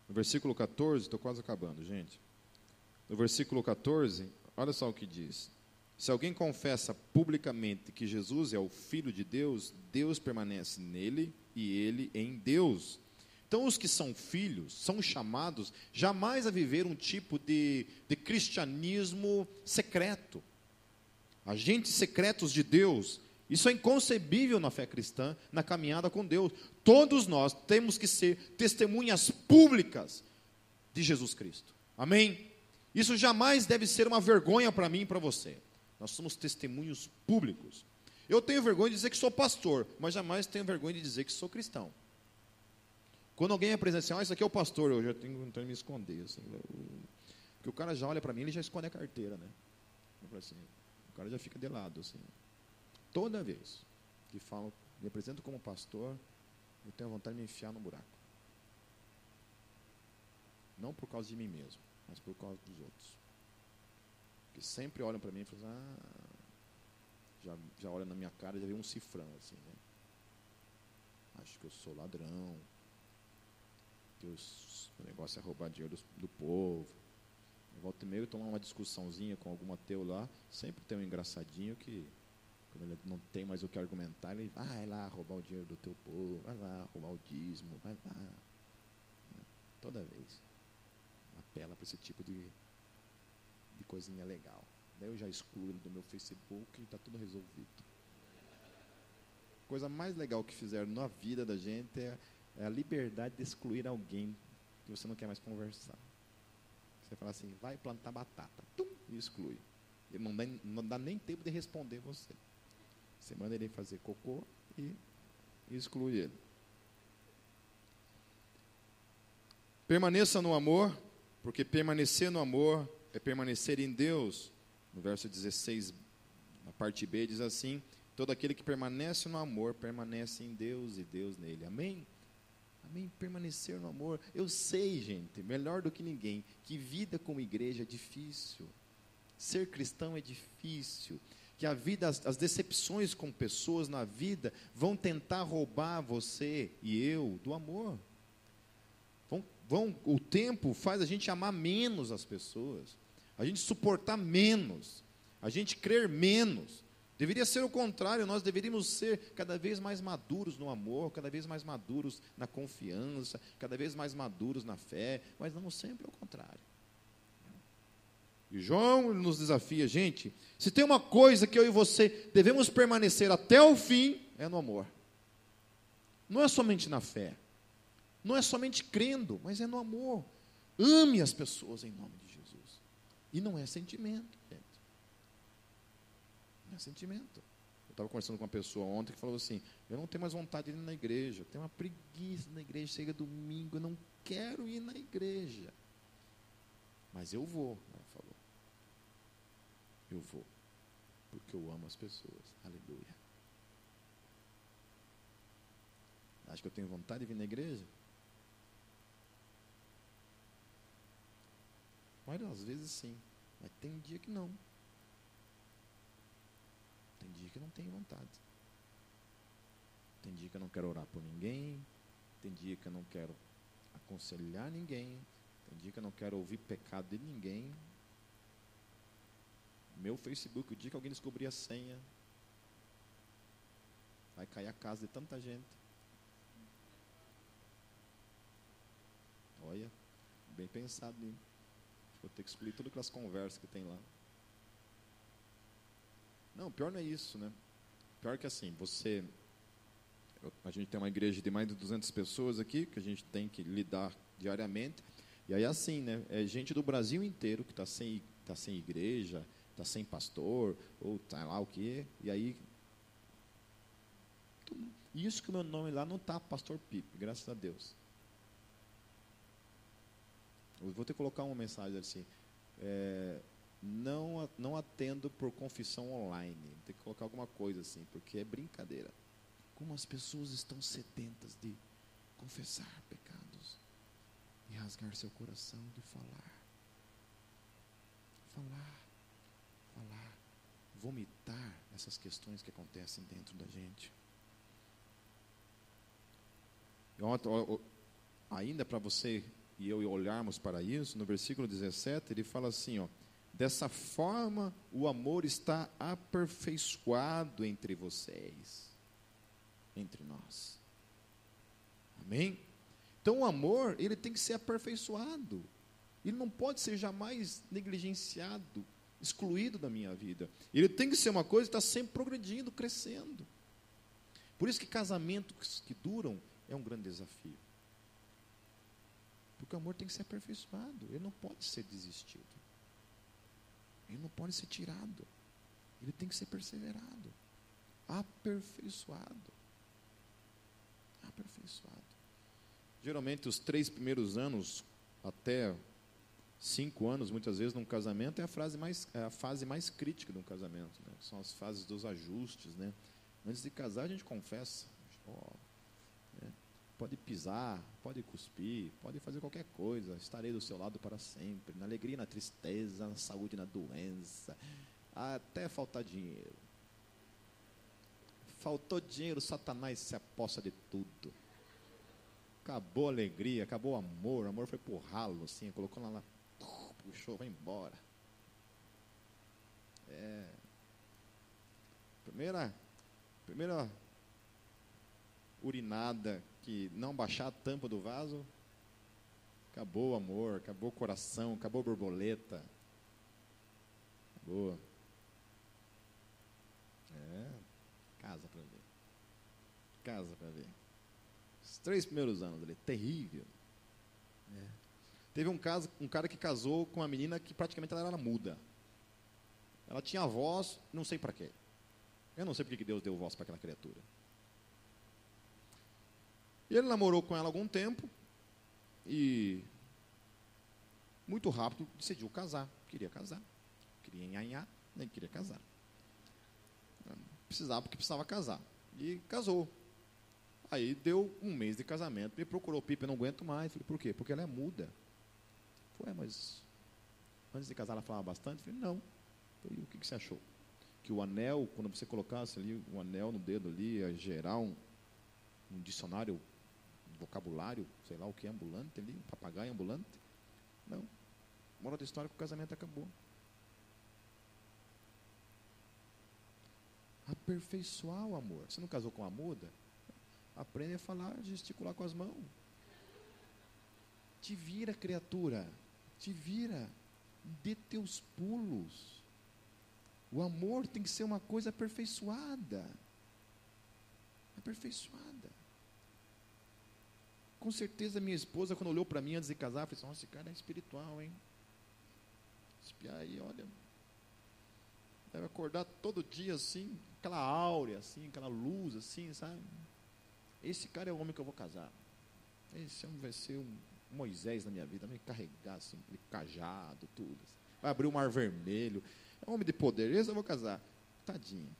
No versículo 14, estou quase acabando, gente. No versículo 14, olha só o que diz. Se alguém confessa publicamente que Jesus é o Filho de Deus, Deus permanece nele e ele em Deus. Então, os que são filhos são chamados jamais a viver um tipo de, de cristianismo secreto. Agentes secretos de Deus, isso é inconcebível na fé cristã, na caminhada com Deus. Todos nós temos que ser testemunhas públicas de Jesus Cristo. Amém? Isso jamais deve ser uma vergonha para mim e para você. Nós somos testemunhos públicos. Eu tenho vergonha de dizer que sou pastor, mas jamais tenho vergonha de dizer que sou cristão. Quando alguém apresenta assim, ah, isso aqui é o pastor, eu já tenho de me esconder. Assim, porque o cara já olha para mim, ele já esconde a carteira, né? Assim, o cara já fica de lado, assim. Toda vez que falo, me apresento como pastor, eu tenho vontade de me enfiar no buraco. Não por causa de mim mesmo, mas por causa dos outros. Que sempre olham para mim e falam, ah, já, já olham na minha cara, já vê um cifrão assim, né? Acho que eu sou ladrão, que os, o negócio é roubar dinheiro do, do povo. Eu volto e meio tomar uma discussãozinha com algum ateu lá, sempre tem um engraçadinho que quando ele não tem mais o que argumentar, ele vai lá roubar o dinheiro do teu povo, vai lá roubar o dízimo, vai lá. Toda vez. Apela para esse tipo de, de coisinha legal. Daí eu já excluo ele do meu Facebook e está tudo resolvido. Coisa mais legal que fizeram na vida da gente é, é a liberdade de excluir alguém que você não quer mais conversar. Você fala assim, vai plantar batata, tum, e exclui. Ele não dá, não dá nem tempo de responder você. Você manda ele fazer cocô e exclui ele. Permaneça no amor, porque permanecer no amor é permanecer em Deus. No verso 16, na parte B, diz assim: Todo aquele que permanece no amor permanece em Deus e Deus nele. Amém? Amém? Permanecer no amor. Eu sei, gente, melhor do que ninguém, que vida como igreja é difícil. Ser cristão é difícil que a vida, as, as, decepções com pessoas na vida vão tentar roubar você e eu do amor. Vão, vão, o tempo faz a gente amar menos as pessoas, a gente suportar menos, a gente crer menos. Deveria ser o contrário, nós deveríamos ser cada vez mais maduros no amor, cada vez mais maduros na confiança, cada vez mais maduros na fé, mas não sempre é o contrário. E João nos desafia, gente, se tem uma coisa que eu e você devemos permanecer até o fim, é no amor. Não é somente na fé, não é somente crendo, mas é no amor. Ame as pessoas em nome de Jesus. E não é sentimento, gente. É sentimento. Eu estava conversando com uma pessoa ontem que falou assim: Eu não tenho mais vontade de ir na igreja, eu tenho uma preguiça na igreja, chega domingo, eu não quero ir na igreja. Mas eu vou, ela falou eu vou, porque eu amo as pessoas. Aleluia. Acho que eu tenho vontade de vir na igreja? Às vezes sim, mas tem dia que não. Dia que eu não tenho vontade. Tem dia que eu não quero orar por ninguém. Tem dia que eu não quero aconselhar ninguém. Tem dia que eu não quero ouvir pecado de ninguém. Meu Facebook, o dia que alguém descobrir a senha, vai cair a casa de tanta gente. Olha, bem pensado nisso. Vou ter que excluir todas aquelas conversas que tem lá. Não, pior não é isso, né? Pior que assim, você. A gente tem uma igreja de mais de 200 pessoas aqui, que a gente tem que lidar diariamente. E aí, assim, né? É gente do Brasil inteiro que está sem, tá sem igreja, está sem pastor, ou tá lá o quê. E aí. Isso que o meu nome lá não está Pastor Pipe, graças a Deus. Eu vou ter que colocar uma mensagem assim. É, não, não atendo por confissão online. Tem que colocar alguma coisa assim, porque é brincadeira. Como as pessoas estão sedentas de confessar pecados e rasgar seu coração de falar. Falar, falar, vomitar essas questões que acontecem dentro da gente. Ainda para você e eu olharmos para isso, no versículo 17, ele fala assim, ó, Dessa forma, o amor está aperfeiçoado entre vocês, entre nós. Amém? Então, o amor, ele tem que ser aperfeiçoado. Ele não pode ser jamais negligenciado, excluído da minha vida. Ele tem que ser uma coisa que está sempre progredindo, crescendo. Por isso que casamentos que duram é um grande desafio. Porque o amor tem que ser aperfeiçoado, ele não pode ser desistido. Ele não pode ser tirado. Ele tem que ser perseverado, aperfeiçoado. Aperfeiçoado. Geralmente, os três primeiros anos, até cinco anos, muitas vezes, num casamento, é a, frase mais, é a fase mais crítica de um casamento. Né? São as fases dos ajustes. Né? Antes de casar, a gente confessa. Oh, Pode pisar, pode cuspir, pode fazer qualquer coisa. Estarei do seu lado para sempre. Na alegria, na tristeza, na saúde, na doença. Até faltar dinheiro. Faltou dinheiro, Satanás se aposta de tudo. Acabou a alegria, acabou o amor. O amor foi por ralo, assim, colocou lá, lá puxou, vai embora. É. Primeira, primeira urinada que não baixar a tampa do vaso, acabou o amor, acabou o coração, acabou a borboleta. Acabou. É, casa para ver. Casa para ver. Os três primeiros anos ali, terrível. É. Teve um, caso, um cara que casou com uma menina que praticamente ela era muda. Ela tinha voz, não sei para quê. Eu não sei porque que Deus deu voz para aquela criatura. E ele namorou com ela algum tempo e muito rápido decidiu casar. Queria casar. Queria enhanhar, nem queria casar. Precisava porque precisava casar. E casou. Aí deu um mês de casamento. Me procurou, Pipe, eu não aguento mais. Falei, por quê? Porque ela é muda. Foi, mas antes de casar ela falava bastante? Falei, não. Falei, o que, que você achou? Que o anel, quando você colocasse ali o anel no dedo ali, ia gerar um, um dicionário vocabulário, sei lá o que, ambulante ali, um papagaio ambulante. Não. Moral da história que o casamento acabou. Aperfeiçoar o amor. Você não casou com a muda? Aprende a falar, gesticular com as mãos. Te vira, criatura. Te vira. Dê teus pulos. O amor tem que ser uma coisa aperfeiçoada. Aperfeiçoada. Com certeza minha esposa, quando olhou para mim antes de casar, falou assim, nossa, esse cara é espiritual, hein? Espiar aí, olha. Deve acordar todo dia assim, aquela áurea, assim, aquela luz, assim, sabe? Esse cara é o homem que eu vou casar. Esse homem vai ser um Moisés na minha vida, vai me carregar assim, cajado, tudo. Assim. Vai abrir o mar vermelho. É um homem de poder, esse eu vou casar. Tadinho.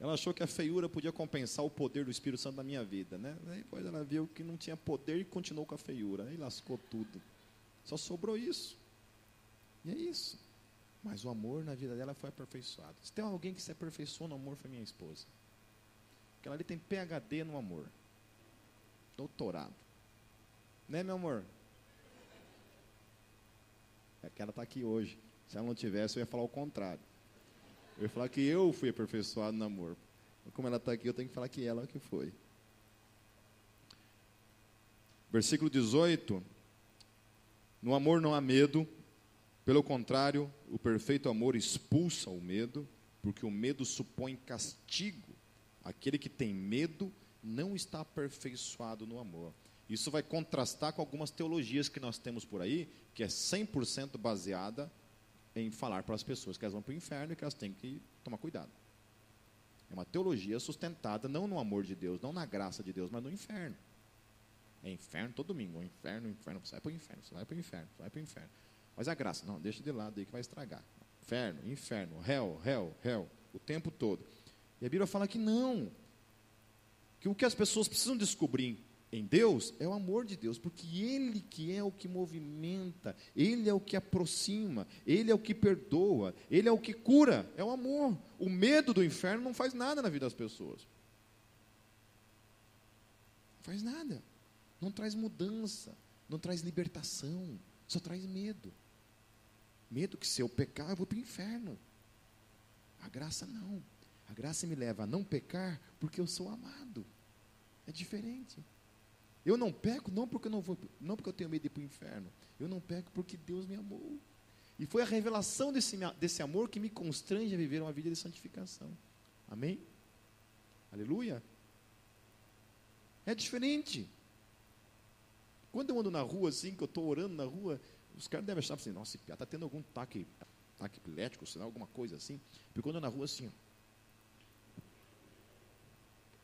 Ela achou que a feiura podia compensar o poder do Espírito Santo na minha vida, né? Depois ela viu que não tinha poder e continuou com a feiura. Aí lascou tudo. Só sobrou isso. E é isso. Mas o amor na vida dela foi aperfeiçoado. Se tem alguém que se aperfeiçoou no amor, foi minha esposa. Porque ela ali tem PHD no amor. Doutorado. Né, meu amor? É que ela está aqui hoje. Se ela não tivesse, eu ia falar o contrário. Eu ia falar que eu fui aperfeiçoado no amor. Como ela está aqui, eu tenho que falar que ela que foi. Versículo 18. No amor não há medo, Pelo contrário, o perfeito amor expulsa o medo, porque o medo supõe castigo. Aquele que tem medo não está aperfeiçoado no amor. Isso vai contrastar com algumas teologias que nós temos por aí, que é 100% baseada em falar para as pessoas que elas vão para o inferno e que elas têm que tomar cuidado. É uma teologia sustentada não no amor de Deus, não na graça de Deus, mas no inferno. É inferno todo domingo, é inferno, inferno, você vai para o inferno, você vai para o inferno, você vai para o inferno. Mas a graça, não, deixa de lado aí que vai estragar. Inferno, inferno, hell, hell, hell, o tempo todo. E a Bíblia fala que não. Que o que as pessoas precisam descobrir em Deus é o amor de Deus, porque Ele que é o que movimenta, Ele é o que aproxima, Ele é o que perdoa, Ele é o que cura, é o amor. O medo do inferno não faz nada na vida das pessoas. Não faz nada. Não traz mudança, não traz libertação, só traz medo. Medo que se eu pecar, eu vou para o inferno. A graça não. A graça me leva a não pecar porque eu sou amado. É diferente. Eu não peco não porque eu não vou, não porque eu tenho medo de ir para o inferno. Eu não peco porque Deus me amou. E foi a revelação desse, desse amor que me constrange a viver uma vida de santificação. Amém? Aleluia. É diferente. Quando eu ando na rua assim, que eu estou orando na rua, os caras devem achar assim, nossa, está tendo algum ataque, ataque epilético, sei lá, alguma coisa assim. Porque quando eu ando na rua assim,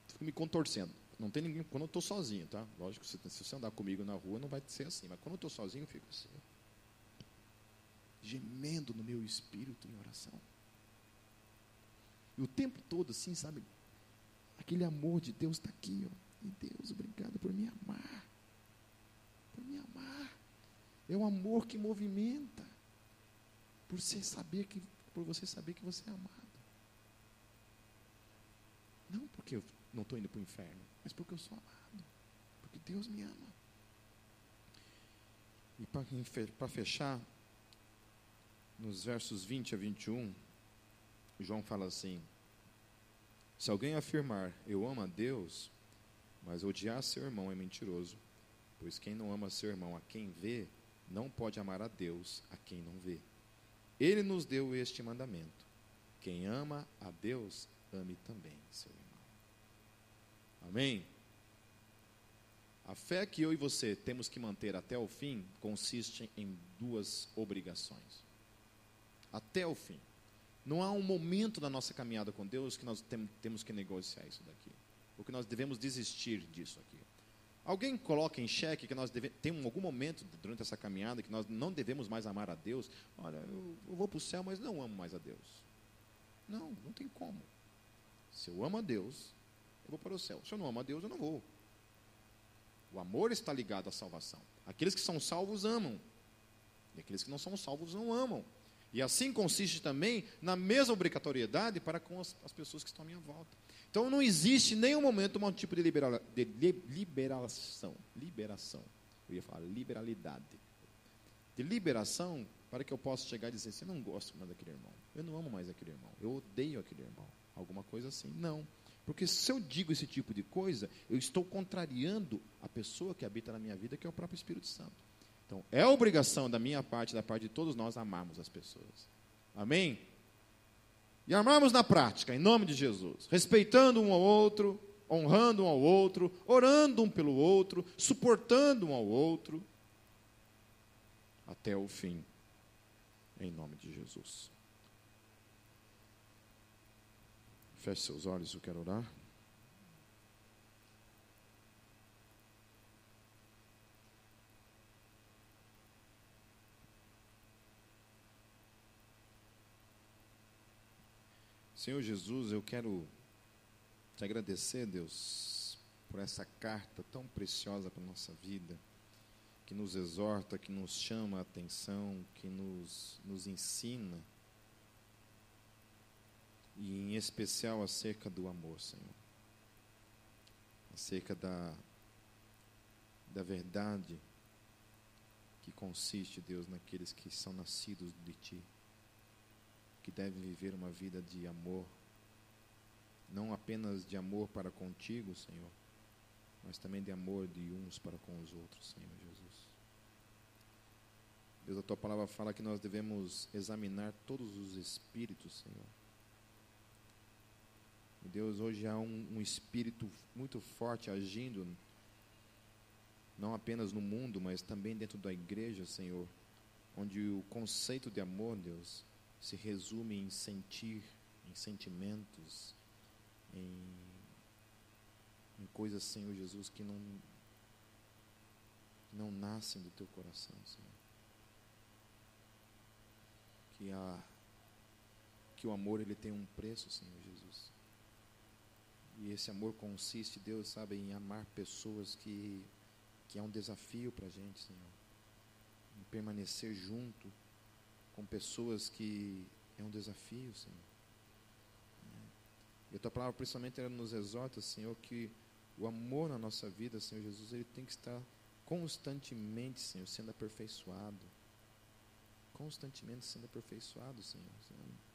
fico me contorcendo. Não tem ninguém, quando eu estou sozinho, tá? Lógico, se, você andar comigo na rua, não vai ser assim. Mas quando eu estou sozinho, eu fico assim. Gemendo no meu espírito em oração. E o tempo todo, assim, sabe? Aquele amor de Deus está aqui, ó. E Deus, obrigado por me amar. Por me amar. É o amor que movimenta. Por você saber que, por você saber que você é amado. Não porque eu não estou indo para o inferno mas porque eu sou amado, porque Deus me ama. E para fechar, nos versos 20 a 21, João fala assim: Se alguém afirmar, eu amo a Deus, mas odiar seu irmão é mentiroso, pois quem não ama seu irmão a quem vê, não pode amar a Deus a quem não vê. Ele nos deu este mandamento: quem ama a Deus, ame também seu irmão. Amém? A fé que eu e você temos que manter até o fim consiste em duas obrigações. Até o fim. Não há um momento na nossa caminhada com Deus que nós tem, temos que negociar isso daqui. Ou que nós devemos desistir disso aqui. Alguém coloca em xeque que nós tem algum momento durante essa caminhada que nós não devemos mais amar a Deus. Olha, eu, eu vou para o céu, mas não amo mais a Deus. Não, não tem como. Se eu amo a Deus, eu vou para o céu. Se eu não amo a Deus, eu não vou. O amor está ligado à salvação. Aqueles que são salvos amam. E aqueles que não são salvos não amam. E assim consiste também na mesma obrigatoriedade para com as, as pessoas que estão à minha volta. Então não existe nenhum momento um tipo de, liberal, de liberação. Liberação. Eu ia falar liberalidade. De liberação para que eu possa chegar e dizer assim, eu não gosto mais daquele irmão. Eu não amo mais aquele irmão. Eu odeio aquele irmão. Alguma coisa assim. Não. Porque se eu digo esse tipo de coisa, eu estou contrariando a pessoa que habita na minha vida, que é o próprio Espírito Santo. Então, é obrigação da minha parte, da parte de todos nós, amarmos as pessoas. Amém? E amarmos na prática, em nome de Jesus, respeitando um ao outro, honrando um ao outro, orando um pelo outro, suportando um ao outro, até o fim, em nome de Jesus. Feche seus olhos, eu quero orar. Senhor Jesus, eu quero te agradecer, Deus, por essa carta tão preciosa para a nossa vida, que nos exorta, que nos chama a atenção, que nos, nos ensina e em especial acerca do amor, Senhor. Acerca da, da verdade que consiste, Deus, naqueles que são nascidos de Ti, que devem viver uma vida de amor, não apenas de amor para contigo, Senhor, mas também de amor de uns para com os outros, Senhor Jesus. Deus, a tua palavra fala que nós devemos examinar todos os espíritos, Senhor. Deus, hoje há um, um espírito muito forte agindo, não apenas no mundo, mas também dentro da igreja, Senhor, onde o conceito de amor, Deus, se resume em sentir, em sentimentos, em, em coisas, Senhor Jesus, que não, não nascem do teu coração, Senhor. Que, a, que o amor ele tem um preço, Senhor Jesus. E esse amor consiste, Deus sabe, em amar pessoas que, que é um desafio para a gente, Senhor. Em permanecer junto com pessoas que é um desafio, Senhor. E a tua palavra, principalmente, ela nos exorta, Senhor, que o amor na nossa vida, Senhor Jesus, ele tem que estar constantemente, Senhor, sendo aperfeiçoado. Constantemente sendo aperfeiçoado, Senhor. Senhor.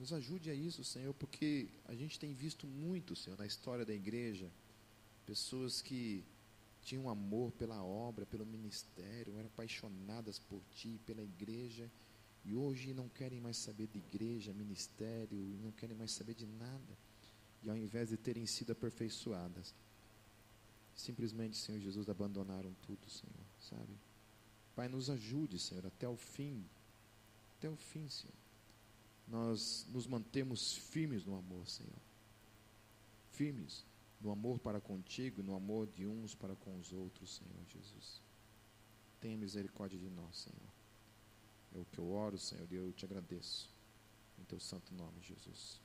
Nos ajude a isso, Senhor, porque a gente tem visto muito, Senhor, na história da igreja, pessoas que tinham amor pela obra, pelo ministério, eram apaixonadas por ti, pela igreja, e hoje não querem mais saber de igreja, ministério, não querem mais saber de nada. E ao invés de terem sido aperfeiçoadas, simplesmente, Senhor Jesus, abandonaram tudo, Senhor, sabe? Pai, nos ajude, Senhor, até o fim, até o fim, Senhor. Nós nos mantemos firmes no amor, Senhor. Firmes no amor para contigo, no amor de uns para com os outros, Senhor Jesus. Tenha misericórdia de nós, Senhor. É o que eu oro, Senhor, e eu te agradeço. Em teu santo nome, Jesus.